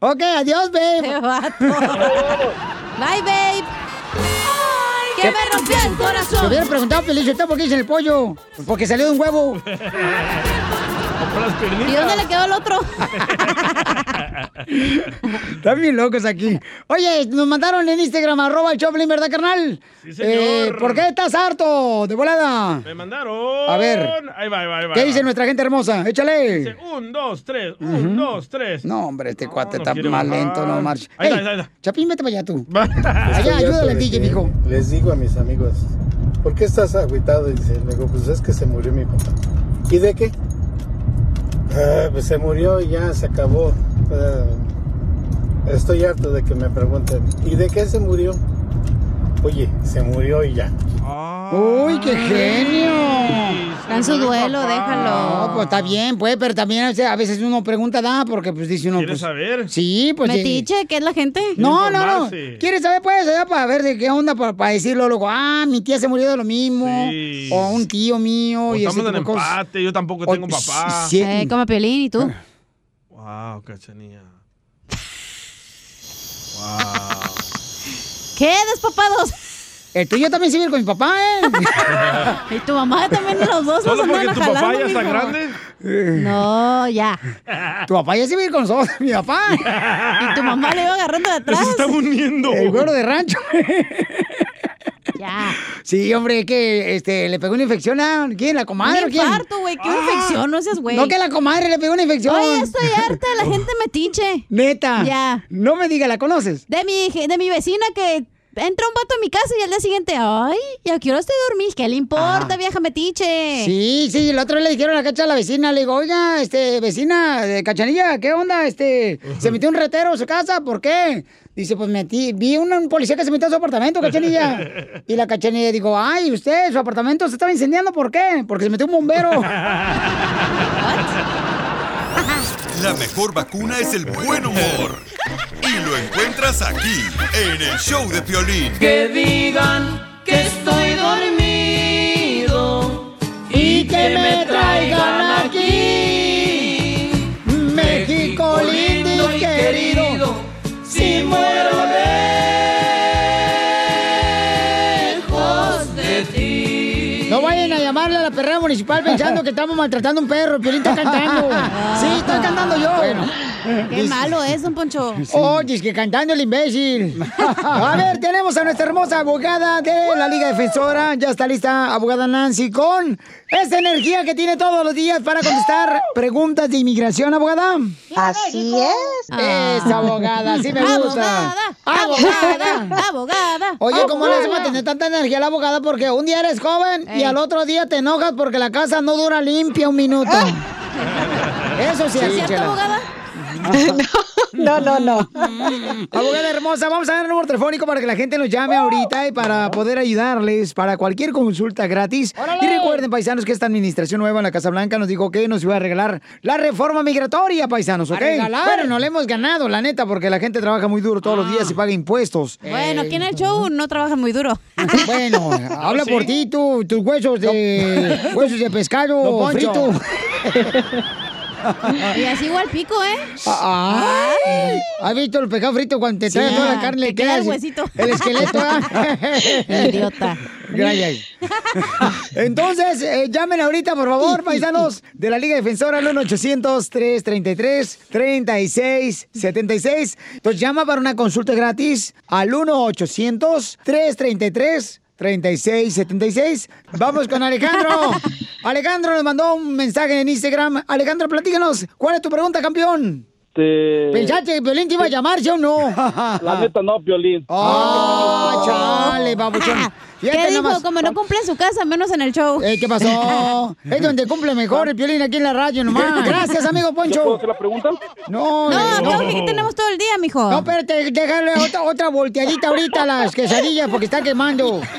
Ok, adiós, babe. Bye, babe. que me rompió el Te corazón. hubiera preguntado, Felicio, ¿por qué dicen el pollo? Porque salió de un huevo. ¿Y dónde le quedó el otro? Están bien locos aquí. Oye, nos mandaron en Instagram, arroba el Choplin, ¿verdad, carnal? Sí, señor. Eh, ¿Por qué estás harto? De volada. Me mandaron. A ver. Ahí va, ahí va, ahí va. ¿Qué dice nuestra gente hermosa? Échale. Dice, un, dos, tres, un, dos, tres. No, hombre, este cuate no está quiere más bajar. lento, no marcha. Ahí está, Ey, ahí está. Chapín, vete para allá tú. Allá, ayúdale al DJ, mijo. Les digo a mis amigos, ¿por qué estás agüitado? Y dice, le digo, pues es que se murió mi papá. ¿Y de qué? "Ah, pues se murió y ya se acabó. Ah, estoy harto de que me pregunten, ¿y de qué se murió? Oye, se murió y ya. ¡Uy, qué genio! Está en su duelo, déjalo. No, pues está bien, pues, pero también o sea, a veces uno pregunta, da, porque pues dice uno. ¿Quieres pues, saber? Sí, pues. sí. Metiche, ¿qué es la gente? No, no, no. ¿Quieres saber, pues, allá para ver de qué onda, para, para decirlo luego? Ah, mi tía se murió de lo mismo. Sí. O un tío mío. O y estamos en de cosas. empate, yo tampoco O- tengo papá. sí. Eh, como Piolín, ¿y tú? Wow, cachanilla. Wow. ¿Qué, despapados? El tuyo también se vive con mi papá, ¿eh? y tu mamá también, los dos ¿Solo nos porque andan tu papá jalando, ya está grande? No, ya. Tu papá ya se vive con nosotros, mi papá. Y tu mamá le iba agarrando de atrás. Se está uniendo. El güero de rancho. Ya. Sí, hombre, que este, le pegó una infección a. ¿Quién? ¿La comadre Un infarto, güey, qué infección, no seas güey. No, que la comadre le pegó una infección. Oye, estoy harta la gente metiche. Neta. Ya. No me diga, ¿la conoces? De mi, de mi vecina que entra un vato en mi casa y al día siguiente, ay, ¿y a qué hora estoy dormir? ¿Qué le importa, Ajá. vieja metiche? Sí, sí, el otro le dijeron a la cacha a la vecina, le digo, oiga, este, vecina de Cachanilla, ¿qué onda? Este, se metió un retero a su casa, ¿por qué? Dice, pues metí, vi un, un policía que se metió a su apartamento, Cachanilla. Y la Cachanilla dijo, ay, usted, su apartamento se estaba incendiando, ¿por qué? Porque se metió un bombero. La mejor vacuna es el buen humor. Y lo encuentras aquí, en el show de Piolín. Que digan que estoy dormido y que me traigan aquí. México lindo y querido, si muero lejos de ti. No vayan a llamarle a la perrera municipal pensando que estamos maltratando a un perro. El Piolín está cantando. Sí, estoy cantando yo. Qué malo es, don Poncho. Oye, es que cantando el imbécil. A ver, tenemos a nuestra hermosa abogada de la Liga Defensora. Ya está lista, abogada Nancy, con esa energía que tiene todos los días para contestar preguntas de inmigración, abogada. Así es. Esa abogada, sí me gusta. Abogada, abogada. Oye, ¿cómo le hace para tener tanta energía la abogada? Porque un día eres joven y al otro día te enojas porque la casa no dura limpia un minuto. Eso sí, ¿Es cierto, abogada? No, no, no. Abogada hermosa, vamos a dar el número telefónico para que la gente nos llame ahorita y para poder ayudarles para cualquier consulta gratis. Y recuerden, paisanos, que esta administración nueva en la Casa Blanca nos dijo que nos iba a regalar la reforma migratoria, paisanos, ¿ok? Bueno, no le hemos ganado, la neta, porque la gente trabaja muy duro todos los días y paga impuestos. Bueno, aquí en el show no trabaja muy duro. Bueno, habla por ti, tú, tus huesos de huesos de pescado Poncho. frito. Y así igual pico, ¿eh? Ay, ¿Has visto el pescado frito cuando te trae Sí, toda la carne? te queda el huesito. El esqueleto. ¿ah? Idiota. Gracias. Entonces, eh, llamen ahorita, por favor, paisanos de la Liga Defensora al 1-800-333-3676. Entonces, llama para una consulta gratis al 1-800-333-3676. Vamos con Alejandro. Alejandro nos mandó un mensaje en Instagram. Alejandro, platícanos. ¿Cuál es tu pregunta, campeón? Este, ¿Pensaste que Piolín te iba a llamar, sí o no? La neta no, Piolín. ¡Ah, chale, babuchón! ¿Qué dijo? nomás. Como no cumple en su casa, menos en el show. Eh, ¿Qué pasó? es donde cumple mejor el Piolín aquí en la radio nomás. Gracias, amigo Poncho. ¿Ya puedo hacer la pregunta? No, No, eh, creo que aquí tenemos todo el día, mijo. No, espérate, déjale otra, otra volteadita ahorita a las quesadillas porque está quemando.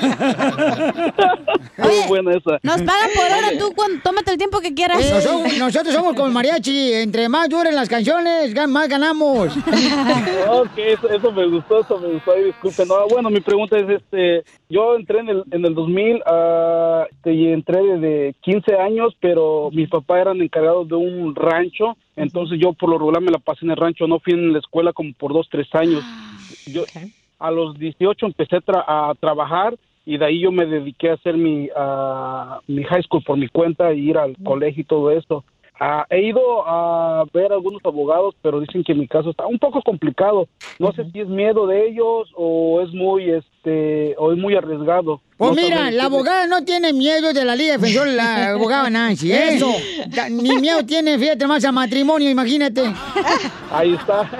Muy buena esa. Nos pagan por hora, tú cuando, tómate el tiempo que quieras. Eh, nosotros, nosotros somos como el mariachi. Entre más duren las canciones, más ganamos. ok, eso, eso me gustó, eso me gustó. Disculpen. No, bueno, mi pregunta es, este, yo entré en el, en el 2000, ah, este, y entré desde 15 años, pero mis papás eran encargados de un rancho, entonces yo por lo regular me la pasé en el rancho, no fui en la escuela como por dos, tres años. Yo a los 18 empecé a, tra- a trabajar y de ahí yo me dediqué a hacer mi, ah, mi high school por mi cuenta y ir al colegio y todo esto. Ah, he ido a ver a algunos abogados, pero dicen que mi caso está un poco complicado. No sé si es miedo de ellos o es muy, este, es muy arriesgado. Pues No mira, la abogada no tiene miedo de la Liga Defensora, la abogada Nancy. ¿eh? Eso. Ni miedo tiene, fíjate más a matrimonio, imagínate. Ahí está.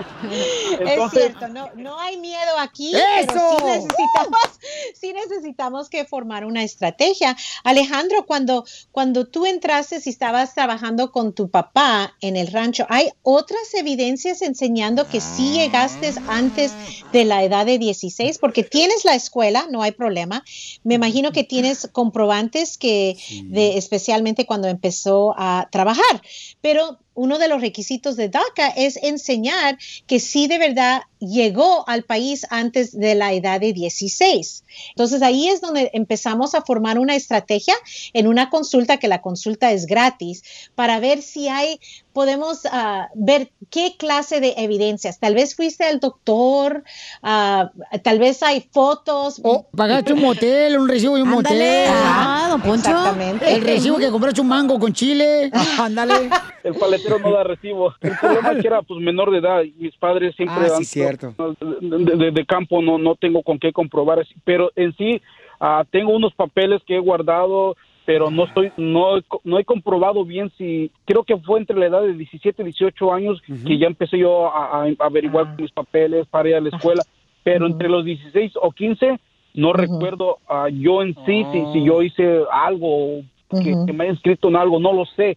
es cierto, no, no hay miedo aquí, ¡Eso! pero sí necesitamos, sí necesitamos que formar una estrategia. Alejandro, cuando, cuando tú entraste y estabas trabajando con tu papá en el rancho, ¿hay otras evidencias enseñando que sí llegaste antes de la edad de 16? Porque tienes la escuela, no hay problema. Me imagino que tienes comprobantes que, de, especialmente cuando empezó a trabajar, pero uno de los requisitos de DACA es enseñar que sí de verdad llegó al país antes de la edad de 16. Entonces ahí es donde empezamos a formar una estrategia en una consulta, que la consulta es gratis, para ver si hay, podemos ah, ver qué clase de evidencias. Tal vez fuiste al doctor, ah, tal vez hay fotos. O pagaste un motel, un recibo de un Ándale. motel. Ah, don Poncho. Exactamente. El recibo que compraste un mango con chile. Ándale. El paletero no da recibo. El problema es que era pues menor de edad y mis padres siempre Ah, han sí, cierto. de, de- de campo no no tengo con qué comprobar, pero en sí ah, tengo unos papeles que he guardado, pero no estoy no no he comprobado bien si creo que fue entre la edad de 17 y 18 años que ya empecé yo a, a averiguar mis papeles para ir a la escuela, pero entre los 16 o 15 no recuerdo ah, yo en sí si, si yo hice algo que, que me haya inscrito en algo, no lo sé.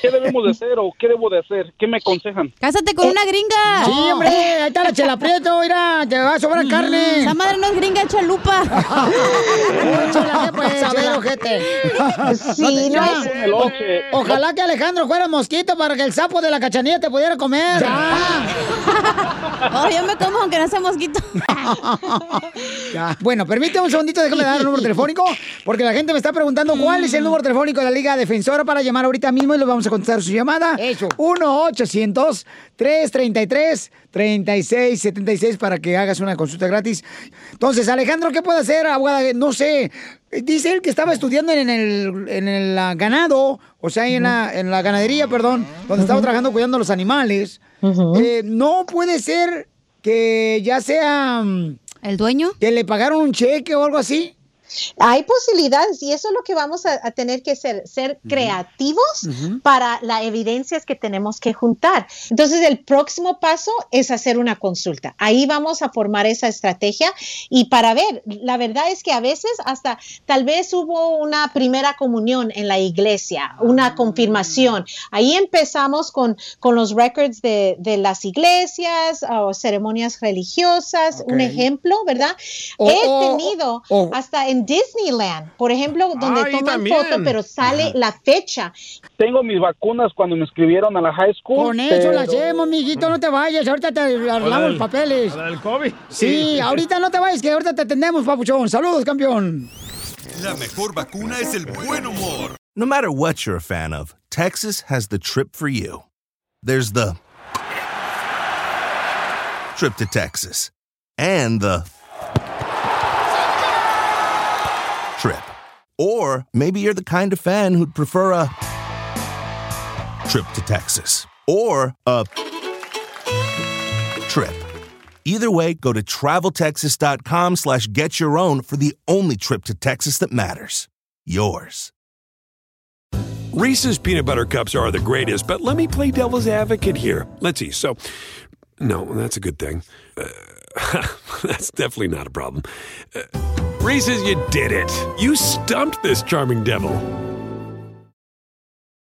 ¿Qué debemos de hacer o qué debo de hacer? ¿Qué me aconsejan? Cásate con una gringa. Sí, hombre, ahí está la chela prieto, mira, te va a sobrar carne. Esa madre no es gringa, chalupa. Chela, ¿qué puedes saber, ojete? Sí, No no ya. es- O- Ojalá que Alejandro fuera mosquito para que el sapo de la cachanilla te pudiera comer. Oh, yo me como aunque no sea mosquito. Ya. Bueno, permíteme un segundito, déjame dar el número telefónico, porque la gente me está preguntando cuál es el número telefónico de la Liga Defensora para llamar ahorita mismo y vamos a contestar su llamada. Eso. 1-800-333-3676 para que hagas una consulta gratis. Entonces, Alejandro, ¿qué puede hacer, abogada? No sé. Dice él que estaba estudiando en el, en el ganado, o sea, en, la, en la ganadería, perdón, donde estaba trabajando cuidando los animales. Eh, no puede ser que ya sea... mm, ¿El dueño? ¿Que le pagaron un cheque o algo así? Hay posibilidades y eso es lo que vamos a, a tener que ser, ser creativos para las evidencias que tenemos que juntar. Entonces, el próximo paso es hacer una consulta. Ahí vamos a formar esa estrategia y para ver, la verdad es que a veces hasta tal vez hubo una primera comunión en la iglesia, una confirmación. Ahí empezamos con, con los records de, de las iglesias o ceremonias religiosas, un Ok. ejemplo, ¿verdad? O- He tenido o- hasta en Disneyland, por ejemplo, donde Ay, toman también. foto, pero sale la fecha. Tengo mis vacunas cuando me inscribieron a la high school. Con eso la pero- hacemos, mijito, no te vayas. Ahorita te arreglamos los papeles. ¿La del COVID? Sí, ahorita no te vayas, que ahorita te atendemos, papuchón. Saludos, campeón. La mejor vacuna es el buen humor. No matter what you're a fan of, Texas has the trip for you. There's the trip to Texas and the Or maybe you're the kind of fan who'd prefer a trip to Texas or a trip. Either way, go to traveltexas.com slash get your own for the only trip to Texas that matters. Yours. Reese's peanut butter cups are the greatest, but let me play devil's advocate here. Let's see. So, no, that's a good thing. Uh, that's definitely not a problem. Uh, Reese's, you did it. You stumped this charming devil.